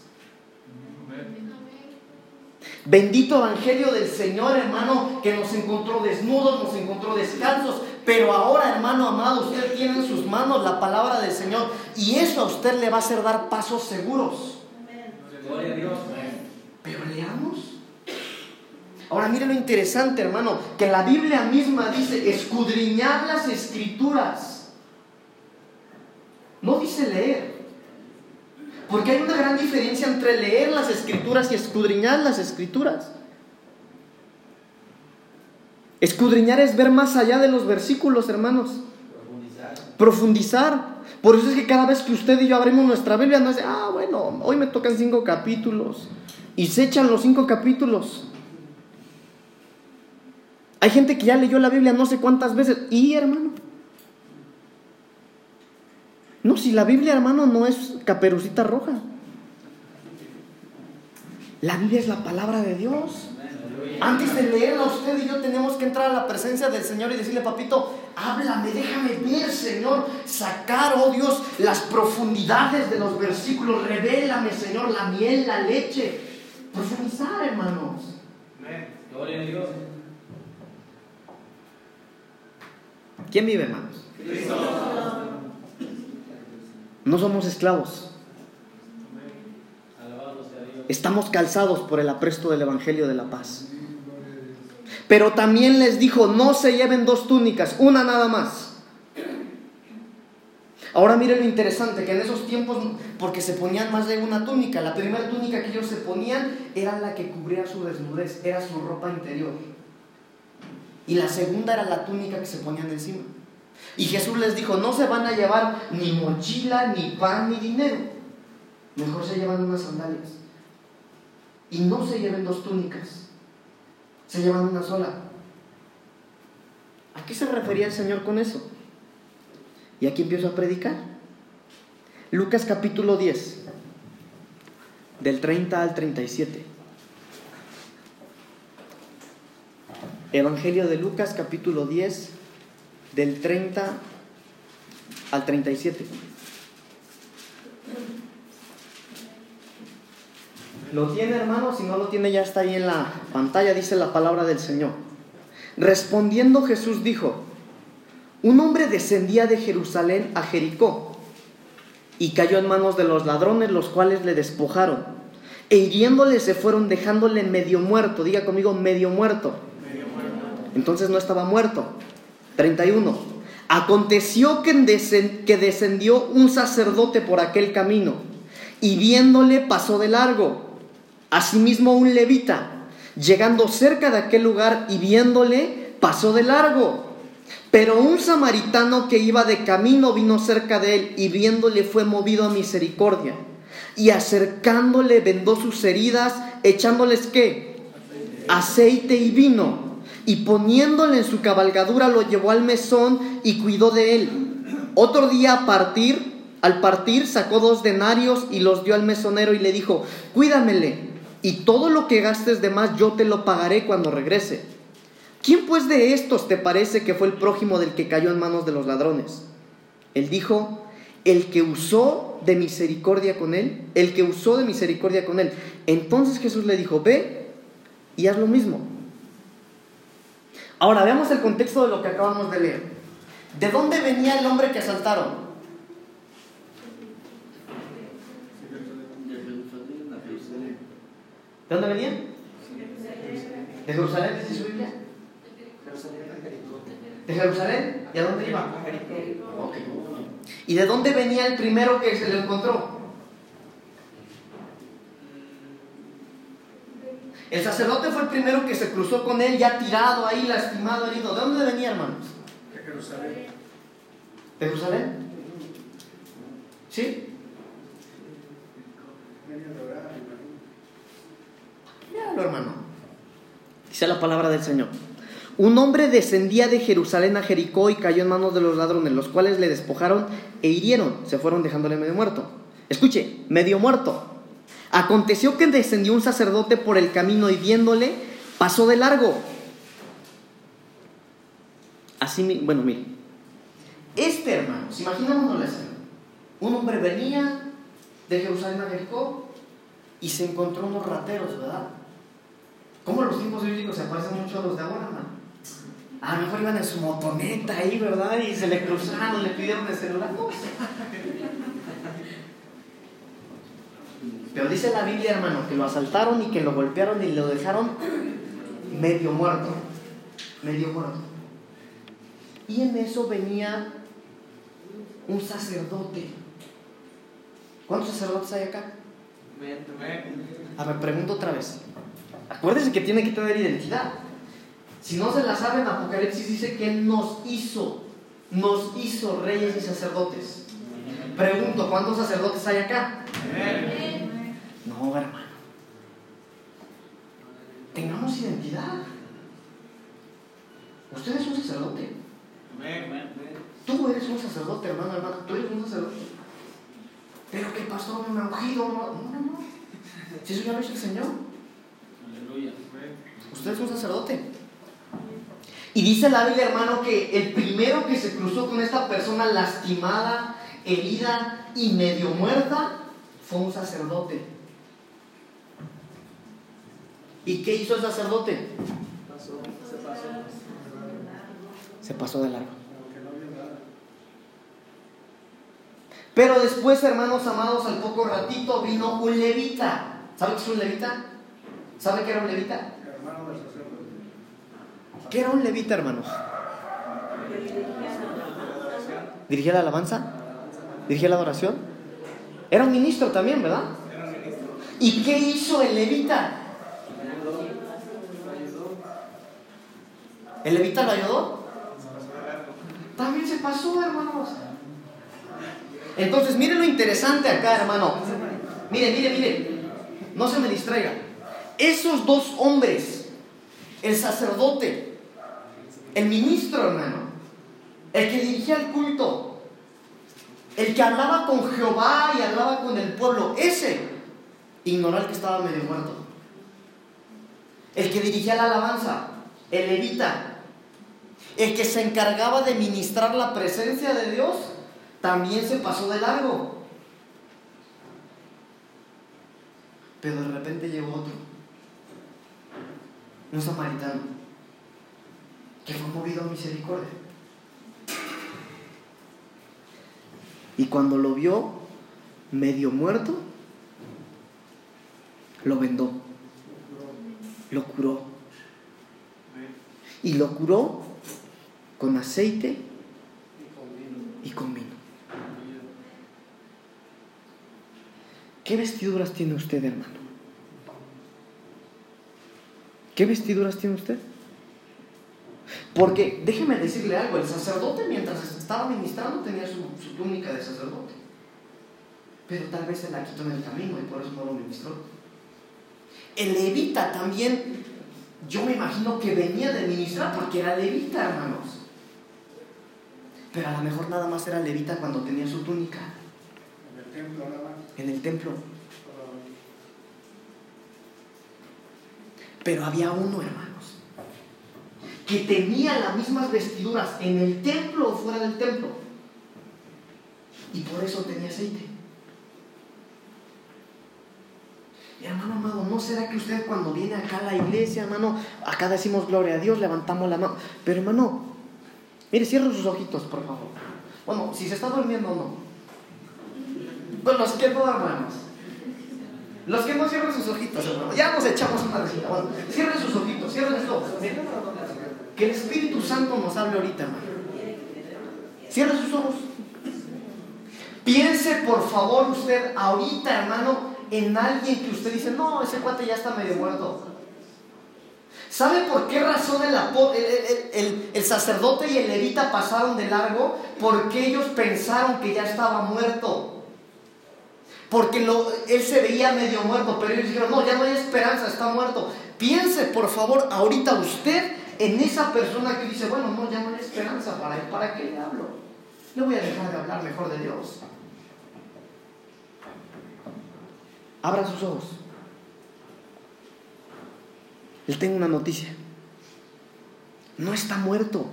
Bendito Evangelio del Señor, hermano, que nos encontró desnudos, nos encontró descalzos. Pero ahora, hermano amado, usted tiene en sus manos la palabra del Señor. Y eso a usted le va a hacer dar pasos seguros. Gloria a Dios. Pero leamos. Ahora mire lo interesante, hermano, que la Biblia misma dice escudriñar las escrituras. No dice leer. Porque hay una gran diferencia entre leer las escrituras y escudriñar las escrituras. Escudriñar es ver más allá de los versículos, hermanos. Profundizar. Profundizar. Por eso es que cada vez que usted y yo abrimos nuestra Biblia, no es, ah, bueno, hoy me tocan cinco capítulos. Y se echan los cinco capítulos. Hay gente que ya leyó la Biblia no sé cuántas veces. Y hermano, no, si la Biblia, hermano, no es caperucita roja. La Biblia es la palabra de Dios. Antes de leerla, usted y yo tenemos que entrar a la presencia del Señor y decirle, papito, háblame, déjame ver, Señor, sacar, oh Dios, las profundidades de los versículos, revélame, Señor, la miel, la leche. Profundizar, hermanos. Gloria a Dios. ¿Quién vive, hermanos? No somos esclavos. Estamos calzados por el apresto del Evangelio de la paz. Pero también les dijo, no se lleven dos túnicas, una nada más. Ahora miren lo interesante, que en esos tiempos, porque se ponían más de una túnica, la primera túnica que ellos se ponían era la que cubría su desnudez, era su ropa interior. Y la segunda era la túnica que se ponían encima. Y Jesús les dijo, no se van a llevar ni mochila, ni pan, ni dinero. Mejor se llevan unas sandalias. Y no se lleven dos túnicas. Se llevan una sola. ¿A qué se refería el Señor con eso? Y aquí empiezo a predicar. Lucas capítulo 10, del 30 al 37. Evangelio de Lucas capítulo 10, del 30 al 37. ¿Lo tiene hermano? Si no lo tiene ya está ahí en la pantalla, dice la palabra del Señor. Respondiendo Jesús dijo, un hombre descendía de Jerusalén a Jericó y cayó en manos de los ladrones, los cuales le despojaron. E hiriéndole se fueron dejándole medio muerto. Diga conmigo, medio muerto. Entonces no estaba muerto. 31. Aconteció que, descendió un sacerdote por aquel camino y viéndole pasó de largo. Asimismo un levita, llegando cerca de aquel lugar y viéndole, pasó de largo. Pero un samaritano que iba de camino vino cerca de él y viéndole fue movido a misericordia. Y acercándole vendó sus heridas, echándoles qué? Aceite y vino y poniéndole en su cabalgadura lo llevó al mesón y cuidó de él. Otro día a partir, al partir sacó dos denarios y los dio al mesonero y le dijo, cuídamele y todo lo que gastes de más yo te lo pagaré cuando regrese. ¿Quién pues de estos te parece que fue el prójimo del que cayó en manos de los ladrones? Él dijo, el que usó de misericordia con él, el que usó de misericordia con él. Entonces Jesús le dijo, ve y haz lo mismo. Ahora veamos el contexto de lo que acabamos de leer. ¿De dónde venía el hombre que asaltaron? ¿De dónde venía? ¿De Jerusalén dice su Biblia? ¿De Jerusalén? ¿Y a dónde iba? ¿Y de dónde venía el primero que se le encontró? El sacerdote fue el primero que se cruzó con él, ya tirado ahí, lastimado, herido. ¿De dónde venía, hermanos? De Jerusalén. ¿De Jerusalén? ¿Sí? Míralo, hermano. Dice la palabra del Señor. Un hombre descendía de Jerusalén a Jericó y cayó en manos de los ladrones, los cuales le despojaron e hirieron. Se fueron dejándole medio muerto. Escuche, medio muerto. Aconteció que descendió un sacerdote por el camino y viéndole, pasó de largo. Así, bueno, mire. Este hermano, imaginémonos la escena. Un hombre venía de Jerusalén a Jericó y se encontró unos rateros, ¿verdad? ¿Cómo los tiempos bíblicos se parecen mucho a los de ahora, hermano? A lo mejor iban en su motoneta ahí, ¿verdad? Y se le cruzaron, le pidieron el celular. No Pero dice la Biblia, hermano, que lo asaltaron y que lo golpearon y lo dejaron medio muerto. Medio muerto. Y en eso venía un sacerdote. ¿Cuántos sacerdotes hay acá? A ver, pregunto otra vez. Acuérdense que tiene que tener identidad. Si no se la saben, Apocalipsis dice que nos hizo, nos hizo reyes y sacerdotes. Pregunto, ¿cuántos sacerdotes hay acá? No, hermano. Tengamos identidad. Usted es un sacerdote. Tú eres un sacerdote, hermano, hermano. Tú eres un sacerdote. Pero que pastor no me ha ungido. No, no, no. Si eso ya lo hizo el Señor. Aleluya. Usted es un sacerdote. Y dice la Biblia, hermano, que el primero que se cruzó con esta persona lastimada, herida y medio muerta fue un sacerdote. ¿Y qué hizo el sacerdote? Se pasó de largo. Pero después, hermanos amados, al poco ratito vino un levita. ¿Sabe qué es un levita? ¿Sabe qué era un levita? ¿Qué era un levita, hermanos? ¿Dirigía la alabanza? ¿Dirigía la adoración? Era un ministro también, ¿verdad? ¿Y qué hizo el levita? ¿El levita lo ayudó? También se pasó, hermanos. Entonces, miren lo interesante acá, hermano. Mire, mire, mire. No se me distraiga. Esos dos hombres, el sacerdote, el ministro, hermano, el que dirigía el culto, el que hablaba con Jehová y hablaba con el pueblo, ese ignoró que estaba medio muerto. El que dirigía la alabanza, el levita, el que se encargaba de ministrar la presencia de Dios también se pasó de largo. Pero de repente llegó otro, un samaritano, que fue movido a misericordia. Y cuando lo vio medio muerto, lo vendó, lo curó. Y lo curó con aceite y con vino. ¿Qué vestiduras tiene usted, hermano? ¿Qué vestiduras tiene usted? Porque déjeme decirle algo, el sacerdote mientras estaba ministrando tenía su, túnica de sacerdote. Pero tal vez se la quitó en el camino y por eso no lo ministró. El levita también, yo me imagino que venía de ministrar porque era levita, hermanos. Pero a lo mejor nada más era levita cuando tenía su túnica. En el templo, nada más. En el templo. Pero había uno, hermanos, que tenía las mismas vestiduras en el templo o fuera del templo. Y por eso tenía aceite. Y hermano amado, ¿no será que usted cuando viene acá a la iglesia, hermano, acá decimos gloria a Dios, levantamos la mano? Pero hermano, mire, cierre sus ojitos, por favor. Bueno, si se está durmiendo o no. Bueno, los que no, hermanos. Los que no cierren sus ojitos, hermano. Ya nos echamos una recita. Bueno, cierren sus ojitos, cierren sus ojos. Que el Espíritu Santo nos hable ahorita, hermano. Cierren sus ojos. Piense, por favor, usted ahorita, hermano, en alguien que usted dice, no, ese cuate ya está medio muerto. ¿Sabe por qué razón el, sacerdote y el levita pasaron de largo? Porque ellos pensaron que ya estaba muerto porque él se veía medio muerto, pero ellos dijeron, no, ya no hay esperanza, está muerto. Piense, por favor, ahorita usted en esa persona que dice, bueno, no, ya no hay esperanza para él, ¿para qué le hablo? Le voy a dejar de hablar mejor de Dios. Abra sus ojos. Él tengo una noticia. No está muerto.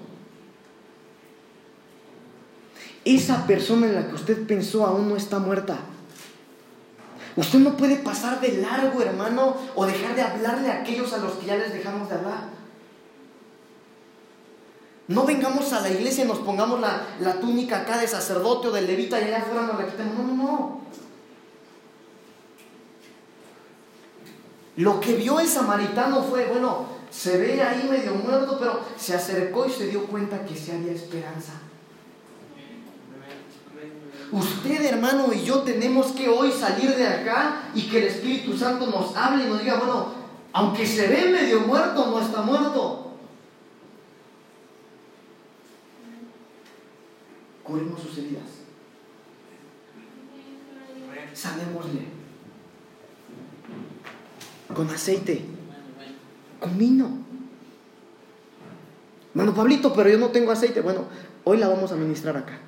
Esa persona en la que usted pensó aún no está muerta. Usted no puede pasar de largo, hermano, o dejar de hablarle a aquellos a los que ya les dejamos de hablar. No vengamos a la iglesia y nos pongamos la, túnica acá de sacerdote o de levita y allá afuera nos la quitemos. No, no, no. Lo que vio el samaritano fue, bueno, se ve ahí medio muerto, pero se acercó y se dio cuenta que sí había esperanza. Usted, hermano, y yo tenemos que hoy salir de acá y que el Espíritu Santo nos hable y nos diga, bueno, aunque se ve medio muerto, no está muerto. Curemos sus heridas. Sanémosle. Con aceite. Con vino. Hermano Pablito, pero yo no tengo aceite. Bueno, hoy la vamos a ministrar acá.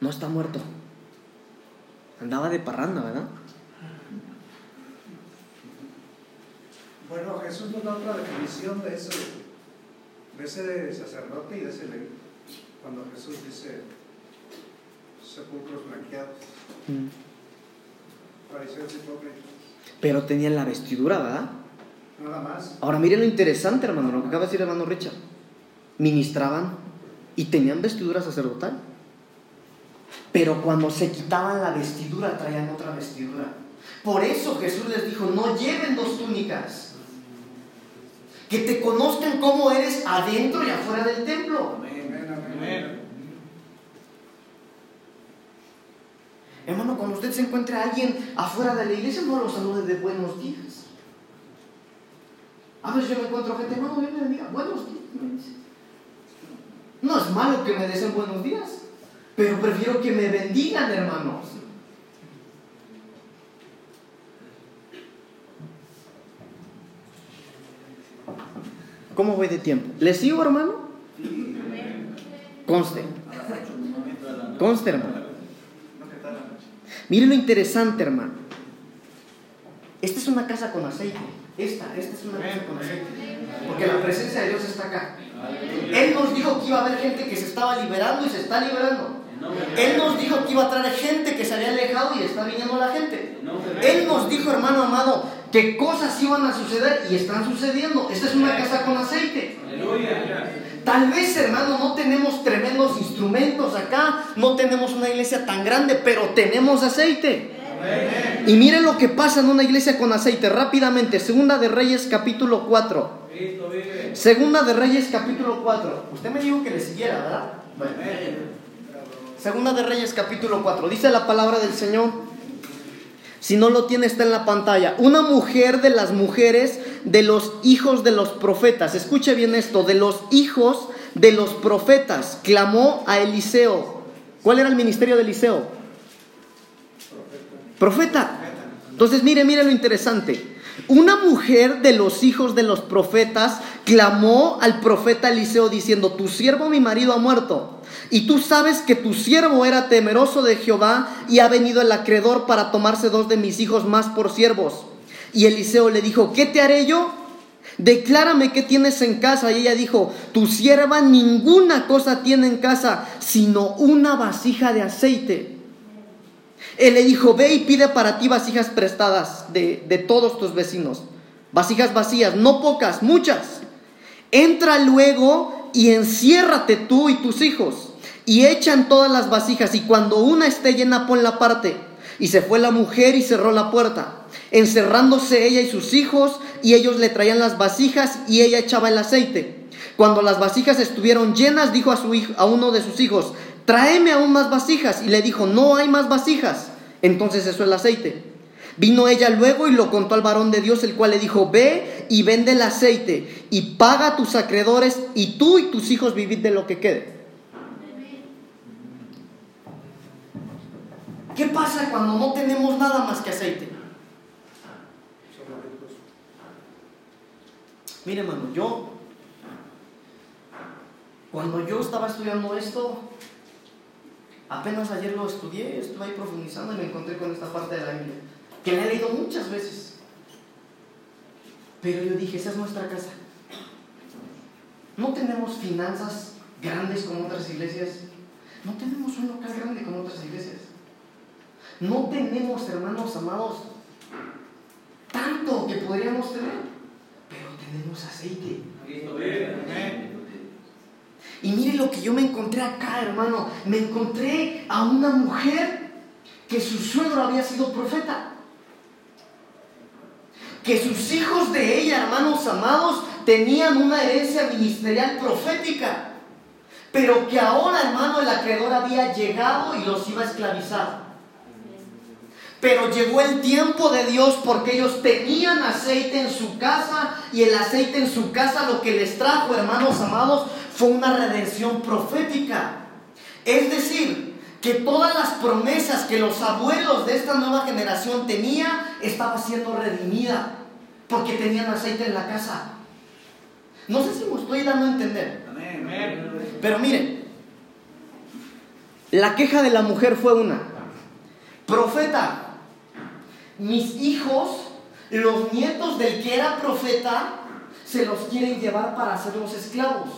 no está muerto. Andaba de parranda, ¿verdad? Bueno, Jesús nos da otra definición de, eso, de ese sacerdote y de ese ley. Cuando Jesús dice sepulcros blanqueados. Mm. Pero tenían la vestidura, ¿verdad? Nada más. Ahora miren lo interesante, hermano, lo que acaba de decir hermano Richard. Ministraban y tenían vestidura sacerdotal. Pero cuando se quitaban la vestidura, traían otra vestidura. Por eso Jesús les dijo, no lleven dos túnicas. Que te conozcan cómo eres adentro y afuera del templo. Hermano, cuando usted se encuentre a alguien afuera de la iglesia, no lo salude de buenos días. A veces yo me encuentro gente, hermano, me diga, buenos días. No es malo que me deseen buenos días. Pero prefiero que me bendigan, hermanos. ¿Cómo voy de tiempo? ¿Les sigo, hermano? Conste. Conste, hermano. Miren lo interesante, hermano. Esta es una casa con aceite. Esta, esta es una casa con aceite. Porque la presencia de Dios está acá. Él nos dijo que iba a haber gente que se estaba liberando y se está liberando. Él nos dijo que iba a traer gente que se había alejado y está viniendo la gente. Él nos dijo, hermano amado, que cosas iban a suceder y están sucediendo. Esta es una casa con aceite. Tal vez, hermano, no tenemos tremendos instrumentos acá, no tenemos una iglesia tan grande, pero tenemos aceite. Y miren lo que pasa en una iglesia con aceite rápidamente. Segunda de Reyes capítulo 4. Segunda de Reyes capítulo 4. Usted me dijo que le siguiera, ¿verdad? Segunda de Reyes capítulo 4. Dice la palabra del Señor. Si no lo tiene, está en la pantalla. Una mujer de las mujeres de los hijos de los profetas. Escuche bien esto. De los hijos de los profetas. Clamó a Eliseo. ¿Cuál era el ministerio de Eliseo? Profeta. Entonces, mire, mire lo interesante. Una mujer de los hijos de los profetas clamó al profeta Eliseo diciendo, tu siervo mi marido ha muerto. Y tú sabes que tu siervo era temeroso de Jehová y ha venido el acreedor para tomarse dos de mis hijos más por siervos. Y Eliseo le dijo, ¿qué te haré yo? Declárame qué tienes en casa. Y ella dijo, tu sierva ninguna cosa tiene en casa, sino una vasija de aceite. Él le dijo, ve y pide para ti vasijas prestadas de, de todos tus vecinos. Vasijas vacías, no pocas, muchas. Entra luego y enciérrate tú y tus hijos. Y echan todas las vasijas y cuando una esté llena la parte. Y se fue la mujer y cerró la puerta, encerrándose ella y sus hijos, y ellos le traían las vasijas y ella echaba el aceite. Cuando las vasijas estuvieron llenas, dijo a, su hijo, a uno de sus hijos, tráeme aún más vasijas. Y le dijo, no hay más vasijas. Entonces eso el aceite. Vino ella luego y lo contó al varón de Dios, el cual le dijo, ve y vende el aceite y paga a tus acreedores y tú y tus hijos vivid de lo que quede. ¿Qué pasa cuando no tenemos nada más que aceite? Mire, hermano, yo, cuando yo estaba estudiando esto, apenas ayer lo estudié, estuve ahí profundizando y me encontré con esta parte de la Biblia, que la he leído muchas veces. Pero yo dije, esa es nuestra casa. No tenemos finanzas grandes como otras iglesias. No tenemos un local grande como otras iglesias. No tenemos, hermanos amados, tanto que podríamos tener, pero tenemos aceite. Y mire lo que yo me encontré acá, hermano. Me encontré a una mujer que su suegro había sido profeta. Que sus hijos de ella, hermanos amados, tenían una herencia ministerial profética. Pero que ahora, hermano, el acreedor había llegado y los iba a esclavizar. Pero llegó el tiempo de Dios porque ellos tenían aceite en su casa y el aceite en su casa lo que les trajo, hermanos amados, fue una redención profética. Es decir, que todas las promesas que los abuelos de esta nueva generación tenían estaba siendo redimida porque tenían aceite en la casa. No sé si me estoy dando a entender. Pero miren, la queja de la mujer fue una. Profeta, mis hijos, los nietos del que era profeta, se los quieren llevar para hacerlos esclavos.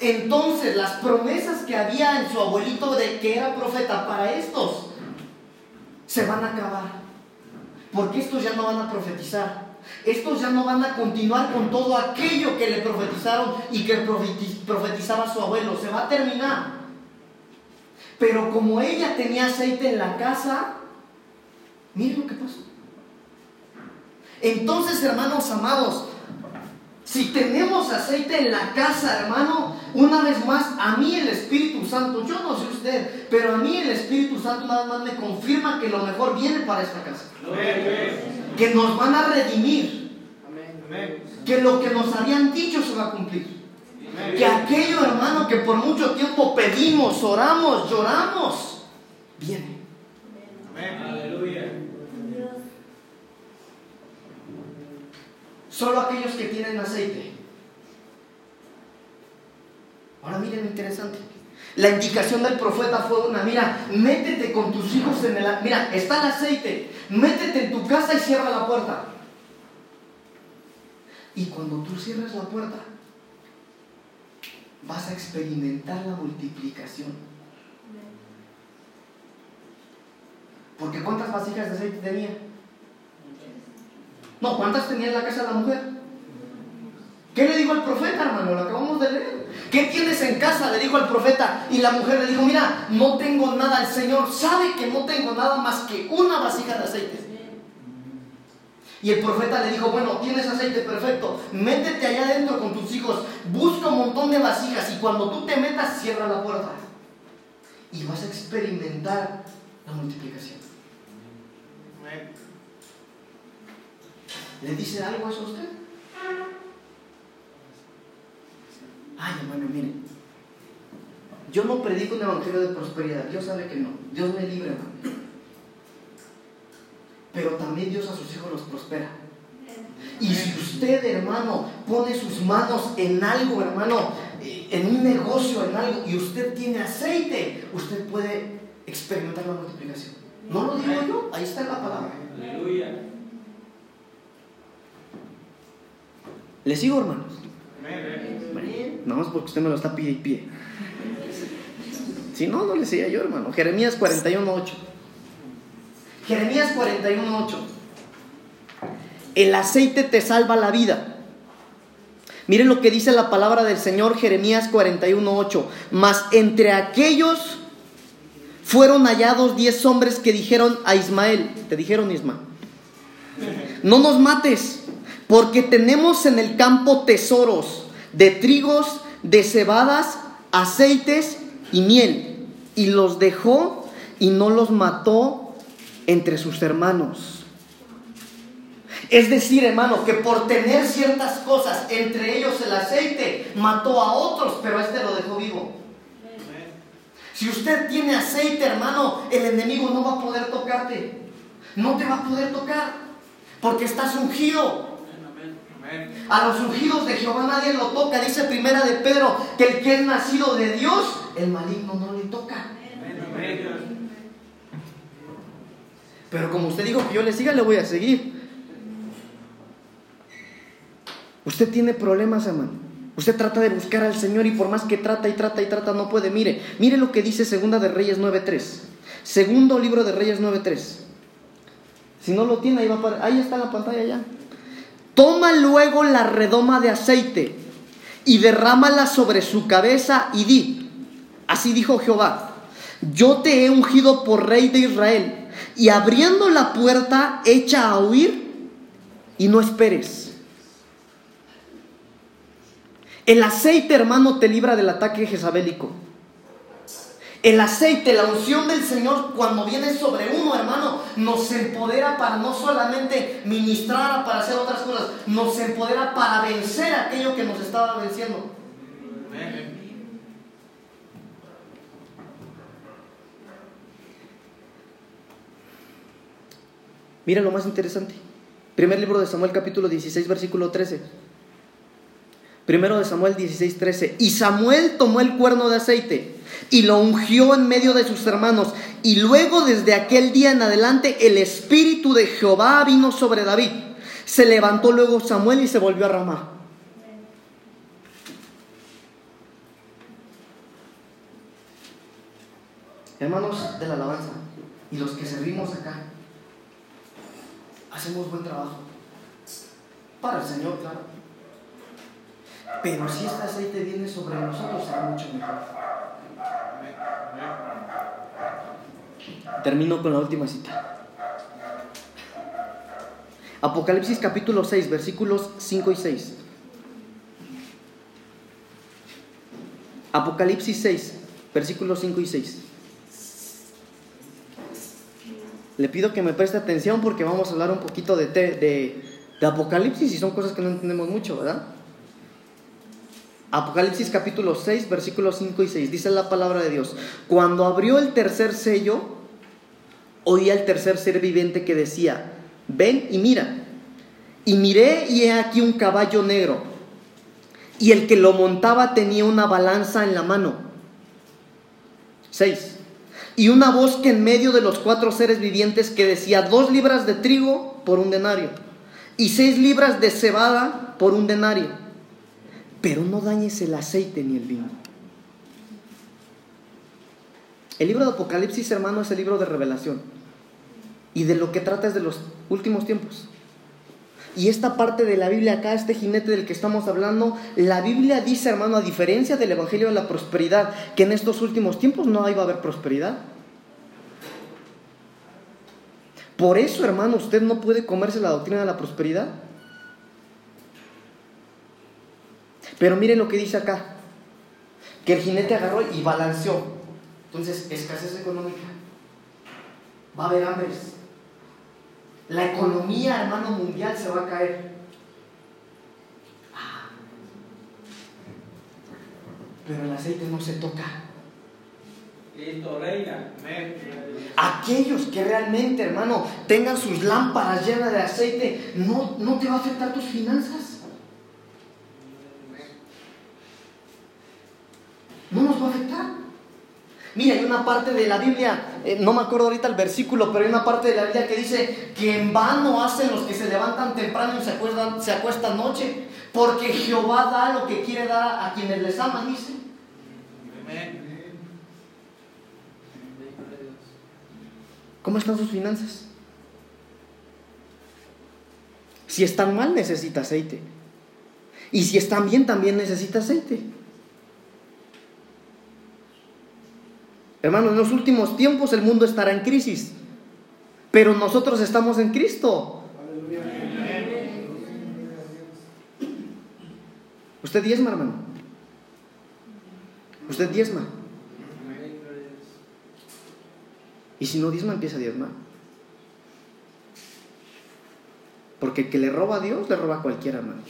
Entonces las promesas que había en su abuelito de que era profeta para estos se van a acabar. Porque estos ya no van a profetizar. Estos ya no van a continuar con todo aquello que le profetizaron y que profetizaba su abuelo. Se va a terminar. Pero como ella tenía aceite en la casa, Miren lo que pasó. Entonces, hermanos amados, si tenemos aceite en la casa, hermano, una vez más, a mí el Espíritu Santo, yo no sé usted, pero a mí el Espíritu Santo nada más me confirma que lo mejor viene para esta casa. Que nos van a redimir. Que lo que nos habían dicho se va a cumplir. Que aquello, hermano, que por mucho tiempo pedimos, oramos, lloramos, viene. Aleluya. Solo aquellos que tienen aceite. Ahora miren lo interesante. La indicación del profeta fue una, mira, métete con tus hijos en el... Mira, está el aceite, métete en tu casa y cierra la puerta. Y cuando tú cierres la puerta, vas a experimentar la multiplicación. Porque ¿cuántas vasijas de aceite tenía? No, ¿cuántas tenía en la casa de la mujer? ¿Qué le dijo el profeta, hermano? Lo acabamos de leer. ¿Qué tienes en casa? Le dijo el profeta. Y la mujer le dijo, mira, no tengo nada. El Señor sabe que no tengo nada más que una vasija de aceite. Y el profeta le dijo, bueno, tienes aceite perfecto, métete allá adentro con tus hijos, busca un montón de vasijas y cuando tú te metas, cierra la puerta. y vas a experimentar la multiplicación. ¿Le dice algo eso a usted? Ay, hermano, mire. Yo no predico un evangelio de prosperidad. Dios sabe que no. Dios me libre, hermano. Pero también Dios a sus hijos los prospera. Y si usted, hermano, pone sus manos en algo, hermano, eh, en un negocio, en algo, y usted tiene aceite, usted puede experimentar la multiplicación. ¿No lo digo yo? Ahí está la palabra. Aleluya. ¿Le sigo, hermanos? Nada más porque usted me lo está pide y pie. Si no, no le decía yo, hermano. Jeremías 41.8. Jeremías 41.8. El aceite te salva la vida. Miren lo que dice la palabra del Señor Jeremías 41.8. Mas entre aquellos fueron hallados diez hombres que dijeron a Ismael, te dijeron Ismael, no nos mates, porque tenemos en el campo tesoros de trigos, de cebadas, aceites y miel. Y los dejó y no los mató entre sus hermanos. Es decir, hermano, que por tener ciertas cosas, entre ellos el aceite, mató a otros, pero a este lo dejó vivo. Si usted tiene aceite, hermano, el enemigo no va a poder tocarte. No te va a poder tocar, porque estás ungido. A los ungidos de Jehová nadie lo toca. Dice primera de Pedro que el que es nacido de Dios, el maligno no le toca. Pero como usted dijo que yo le siga, le voy a seguir. Usted tiene problemas, hermano. Usted trata de buscar al Señor y por más que trata y trata y trata no puede. Mire, mire lo que dice Segunda de Reyes 9.3. Segundo libro de Reyes 9.3. Si no lo tiene, ahí, va ahí está la pantalla ya. Toma luego la redoma de aceite y derrámala sobre su cabeza y di, así dijo Jehová, yo te he ungido por rey de Israel y abriendo la puerta echa a huir y no esperes. El aceite, hermano, te libra del ataque jezabélico. El aceite, la unción del Señor, cuando viene sobre uno, hermano, nos empodera para no solamente ministrar, para hacer otras cosas, nos empodera para vencer aquello que nos estaba venciendo. Mira lo más interesante. Primer libro de Samuel capítulo 16, versículo 13. Primero de Samuel 16, 13. Y Samuel tomó el cuerno de aceite y lo ungió en medio de sus hermanos. Y luego desde aquel día en adelante el espíritu de Jehová vino sobre David. Se levantó luego Samuel y se volvió a Ramá. Hermanos de la alabanza y los que servimos acá, hacemos buen trabajo. Para el Señor, claro. Pero si este aceite viene sobre nosotros, será mucho mejor. Termino con la última cita. Apocalipsis capítulo 6, versículos 5 y 6. Apocalipsis 6, versículos 5 y 6. Le pido que me preste atención porque vamos a hablar un poquito de, de, de Apocalipsis y son cosas que no entendemos mucho, ¿verdad? Apocalipsis capítulo 6, versículos 5 y 6. Dice la palabra de Dios. Cuando abrió el tercer sello, oí al tercer ser viviente que decía, ven y mira. Y miré y he aquí un caballo negro. Y el que lo montaba tenía una balanza en la mano. 6. Y una voz que en medio de los cuatro seres vivientes que decía, dos libras de trigo por un denario. Y seis libras de cebada por un denario pero no dañes el aceite ni el vino. El libro de Apocalipsis, hermano, es el libro de revelación. Y de lo que trata es de los últimos tiempos. Y esta parte de la Biblia acá, este jinete del que estamos hablando, la Biblia dice, hermano, a diferencia del Evangelio de la Prosperidad, que en estos últimos tiempos no iba a haber prosperidad. Por eso, hermano, usted no puede comerse la doctrina de la prosperidad. Pero miren lo que dice acá, que el jinete agarró y balanceó. Entonces, escasez económica. Va a haber hambres. La economía, hermano, mundial se va a caer. Pero el aceite no se toca. Cristo reina. Aquellos que realmente, hermano, tengan sus lámparas llenas de aceite, no, no te va a afectar tus finanzas. No nos va a afectar. Mira, hay una parte de la Biblia, eh, no me acuerdo ahorita el versículo, pero hay una parte de la Biblia que dice que en vano hacen los que se levantan temprano y se acuestan, noche, porque Jehová da lo que quiere dar a, a quienes les aman, dice. ¿Cómo están sus finanzas? Si están mal, necesita aceite. Y si están bien, también necesita aceite. Hermano, en los últimos tiempos el mundo estará en crisis, pero nosotros estamos en Cristo. Usted diezma, hermano. Usted diezma. Y si no diezma, empieza a diezmar. Porque el que le roba a Dios, le roba a cualquiera, hermano.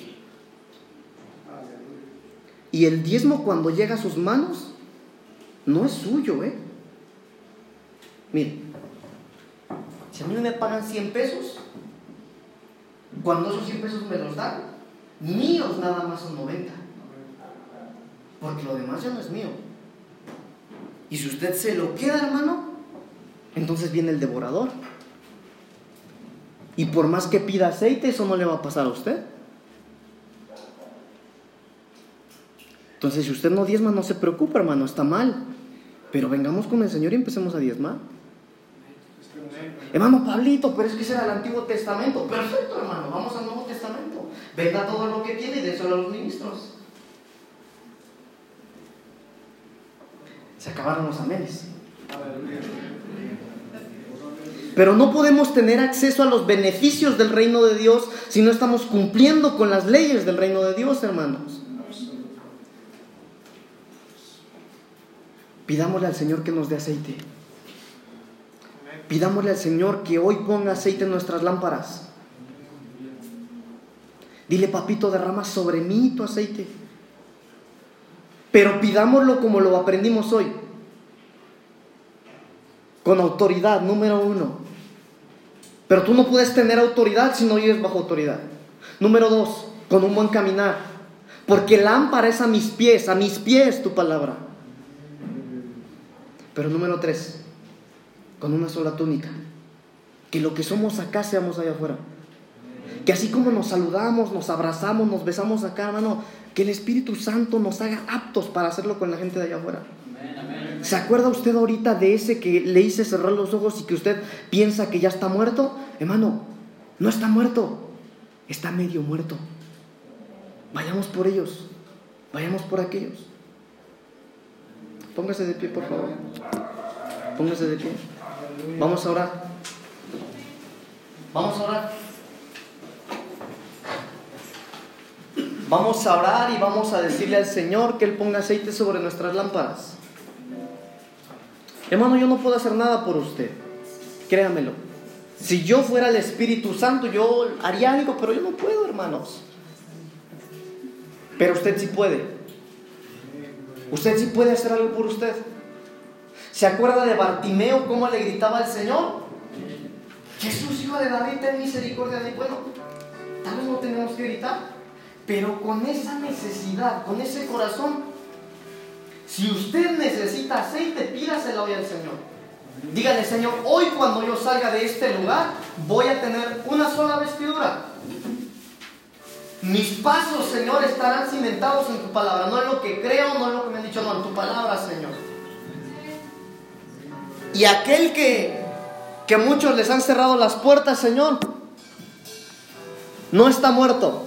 Y el diezmo cuando llega a sus manos, no es suyo, ¿eh? Mire, si a mí me pagan 100 pesos, cuando esos 100 pesos me los dan, míos nada más son 90. Porque lo demás ya no es mío. Y si usted se lo queda, hermano, entonces viene el devorador. Y por más que pida aceite, eso no le va a pasar a usted. Entonces, si usted no diezma, no se preocupe, hermano, está mal. Pero vengamos con el Señor y empecemos a diezmar. Hermano Pablito, pero es que ese era el Antiguo Testamento. Perfecto, hermano, vamos al Nuevo Testamento. Venda todo lo que tiene y déselo a los ministros. Se acabaron los amenes. Pero no podemos tener acceso a los beneficios del reino de Dios si no estamos cumpliendo con las leyes del reino de Dios, hermanos. Pidámosle al Señor que nos dé aceite. Pidámosle al Señor que hoy ponga aceite en nuestras lámparas. Dile, papito, derrama sobre mí tu aceite. Pero pidámoslo como lo aprendimos hoy. Con autoridad, número uno. Pero tú no puedes tener autoridad si no vives bajo autoridad. Número dos, con un buen caminar. Porque lámpara es a mis pies, a mis pies tu palabra. Pero número tres, con una sola túnica. Que lo que somos acá seamos allá afuera. Que así como nos saludamos, nos abrazamos, nos besamos acá, hermano, que el Espíritu Santo nos haga aptos para hacerlo con la gente de allá afuera. ¿Se acuerda usted ahorita de ese que le hice cerrar los ojos y que usted piensa que ya está muerto? Hermano, no está muerto, está medio muerto. Vayamos por ellos, vayamos por aquellos. Póngase de pie, por favor. Póngase de pie. Vamos a orar. Vamos a orar. Vamos a orar y vamos a decirle al Señor que Él ponga aceite sobre nuestras lámparas. Hermano, yo no puedo hacer nada por usted. Créamelo. Si yo fuera el Espíritu Santo, yo haría algo, pero yo no puedo, hermanos. Pero usted sí puede. Usted sí puede hacer algo por usted. ¿Se acuerda de Bartimeo cómo le gritaba al Señor? Jesús, hijo de David, ten misericordia de Bueno, tal vez no tenemos que gritar, pero con esa necesidad, con ese corazón, si usted necesita aceite, pídaselo hoy al Señor. Dígale, Señor, hoy cuando yo salga de este lugar, voy a tener una sola vestidura. Mis pasos, Señor, estarán cimentados en tu palabra. No es lo que creo, no es lo que me han dicho, no, en tu palabra, Señor. Y aquel que, que muchos les han cerrado las puertas, Señor, no está muerto.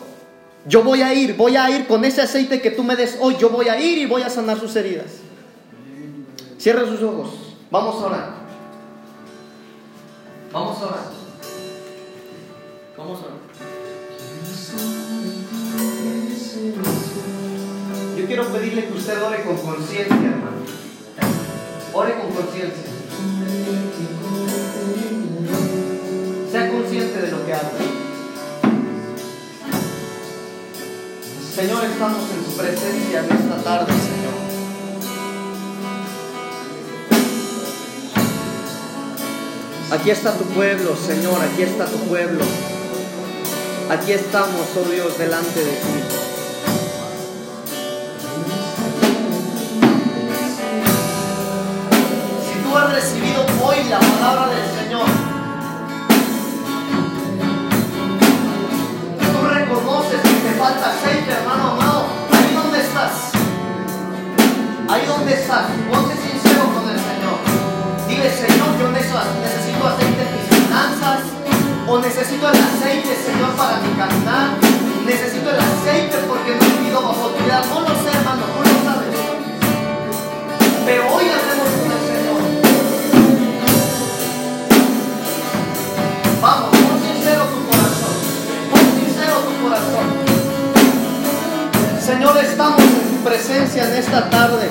Yo voy a ir, voy a ir con ese aceite que tú me des hoy. Yo voy a ir y voy a sanar sus heridas. Cierre sus ojos. Vamos a orar. Vamos a orar. Vamos a orar. Yo quiero pedirle que usted ore con conciencia, hermano. Ore con conciencia. Sea consciente de lo que habla. Señor, estamos en tu presencia en esta tarde, Señor. Aquí está tu pueblo, Señor, aquí está tu pueblo. Aquí estamos, oh Dios, delante de ti. recibido hoy la palabra del Señor, tú reconoces que te falta aceite, hermano amado, ahí donde estás, ahí donde estás, ponte sincero con el Señor. Dile, Señor, yo necesito aceite en mis finanzas, o necesito el aceite, Señor, para mi caminar, necesito el aceite porque no he vivido bajo autoridad, no lo sé, hermano, tú lo sabes. Pero hoy Estamos en tu presencia en esta tarde.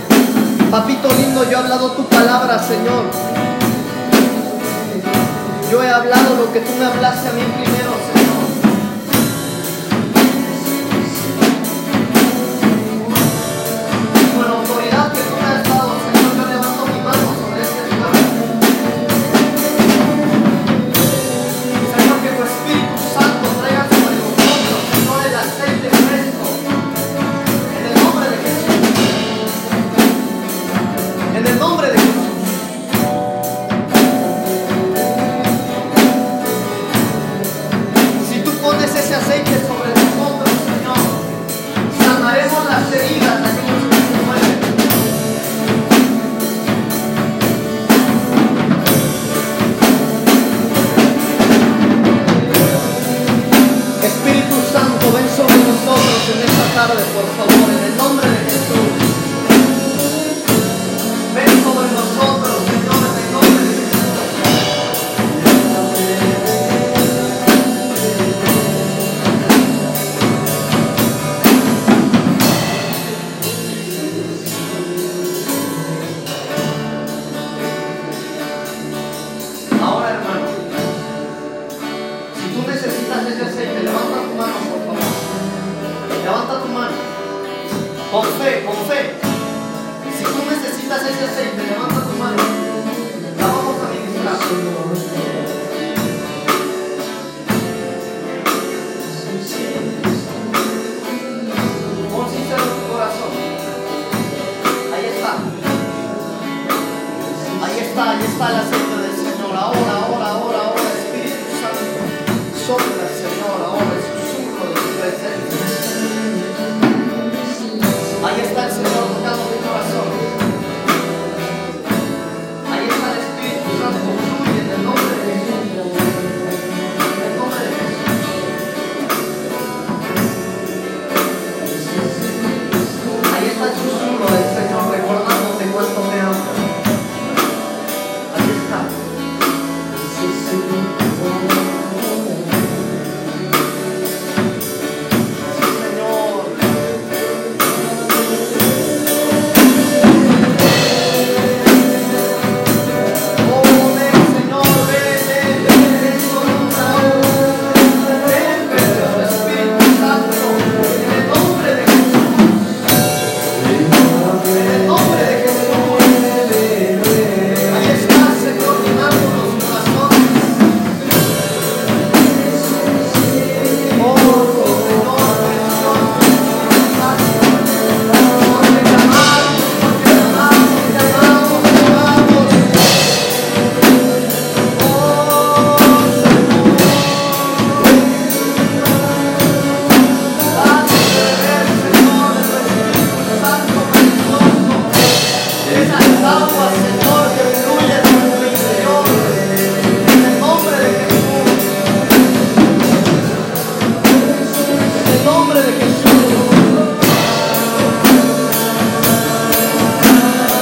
Papito lindo, yo he hablado tu palabra, Señor. Yo he hablado lo que tú me hablaste a mí Con fe, con fe. Si tú necesitas ese aceite, levanta tu mano. La vamos a ministrar. Pon sincero tu corazón. Ahí está. Ahí está, ahí está el aceite.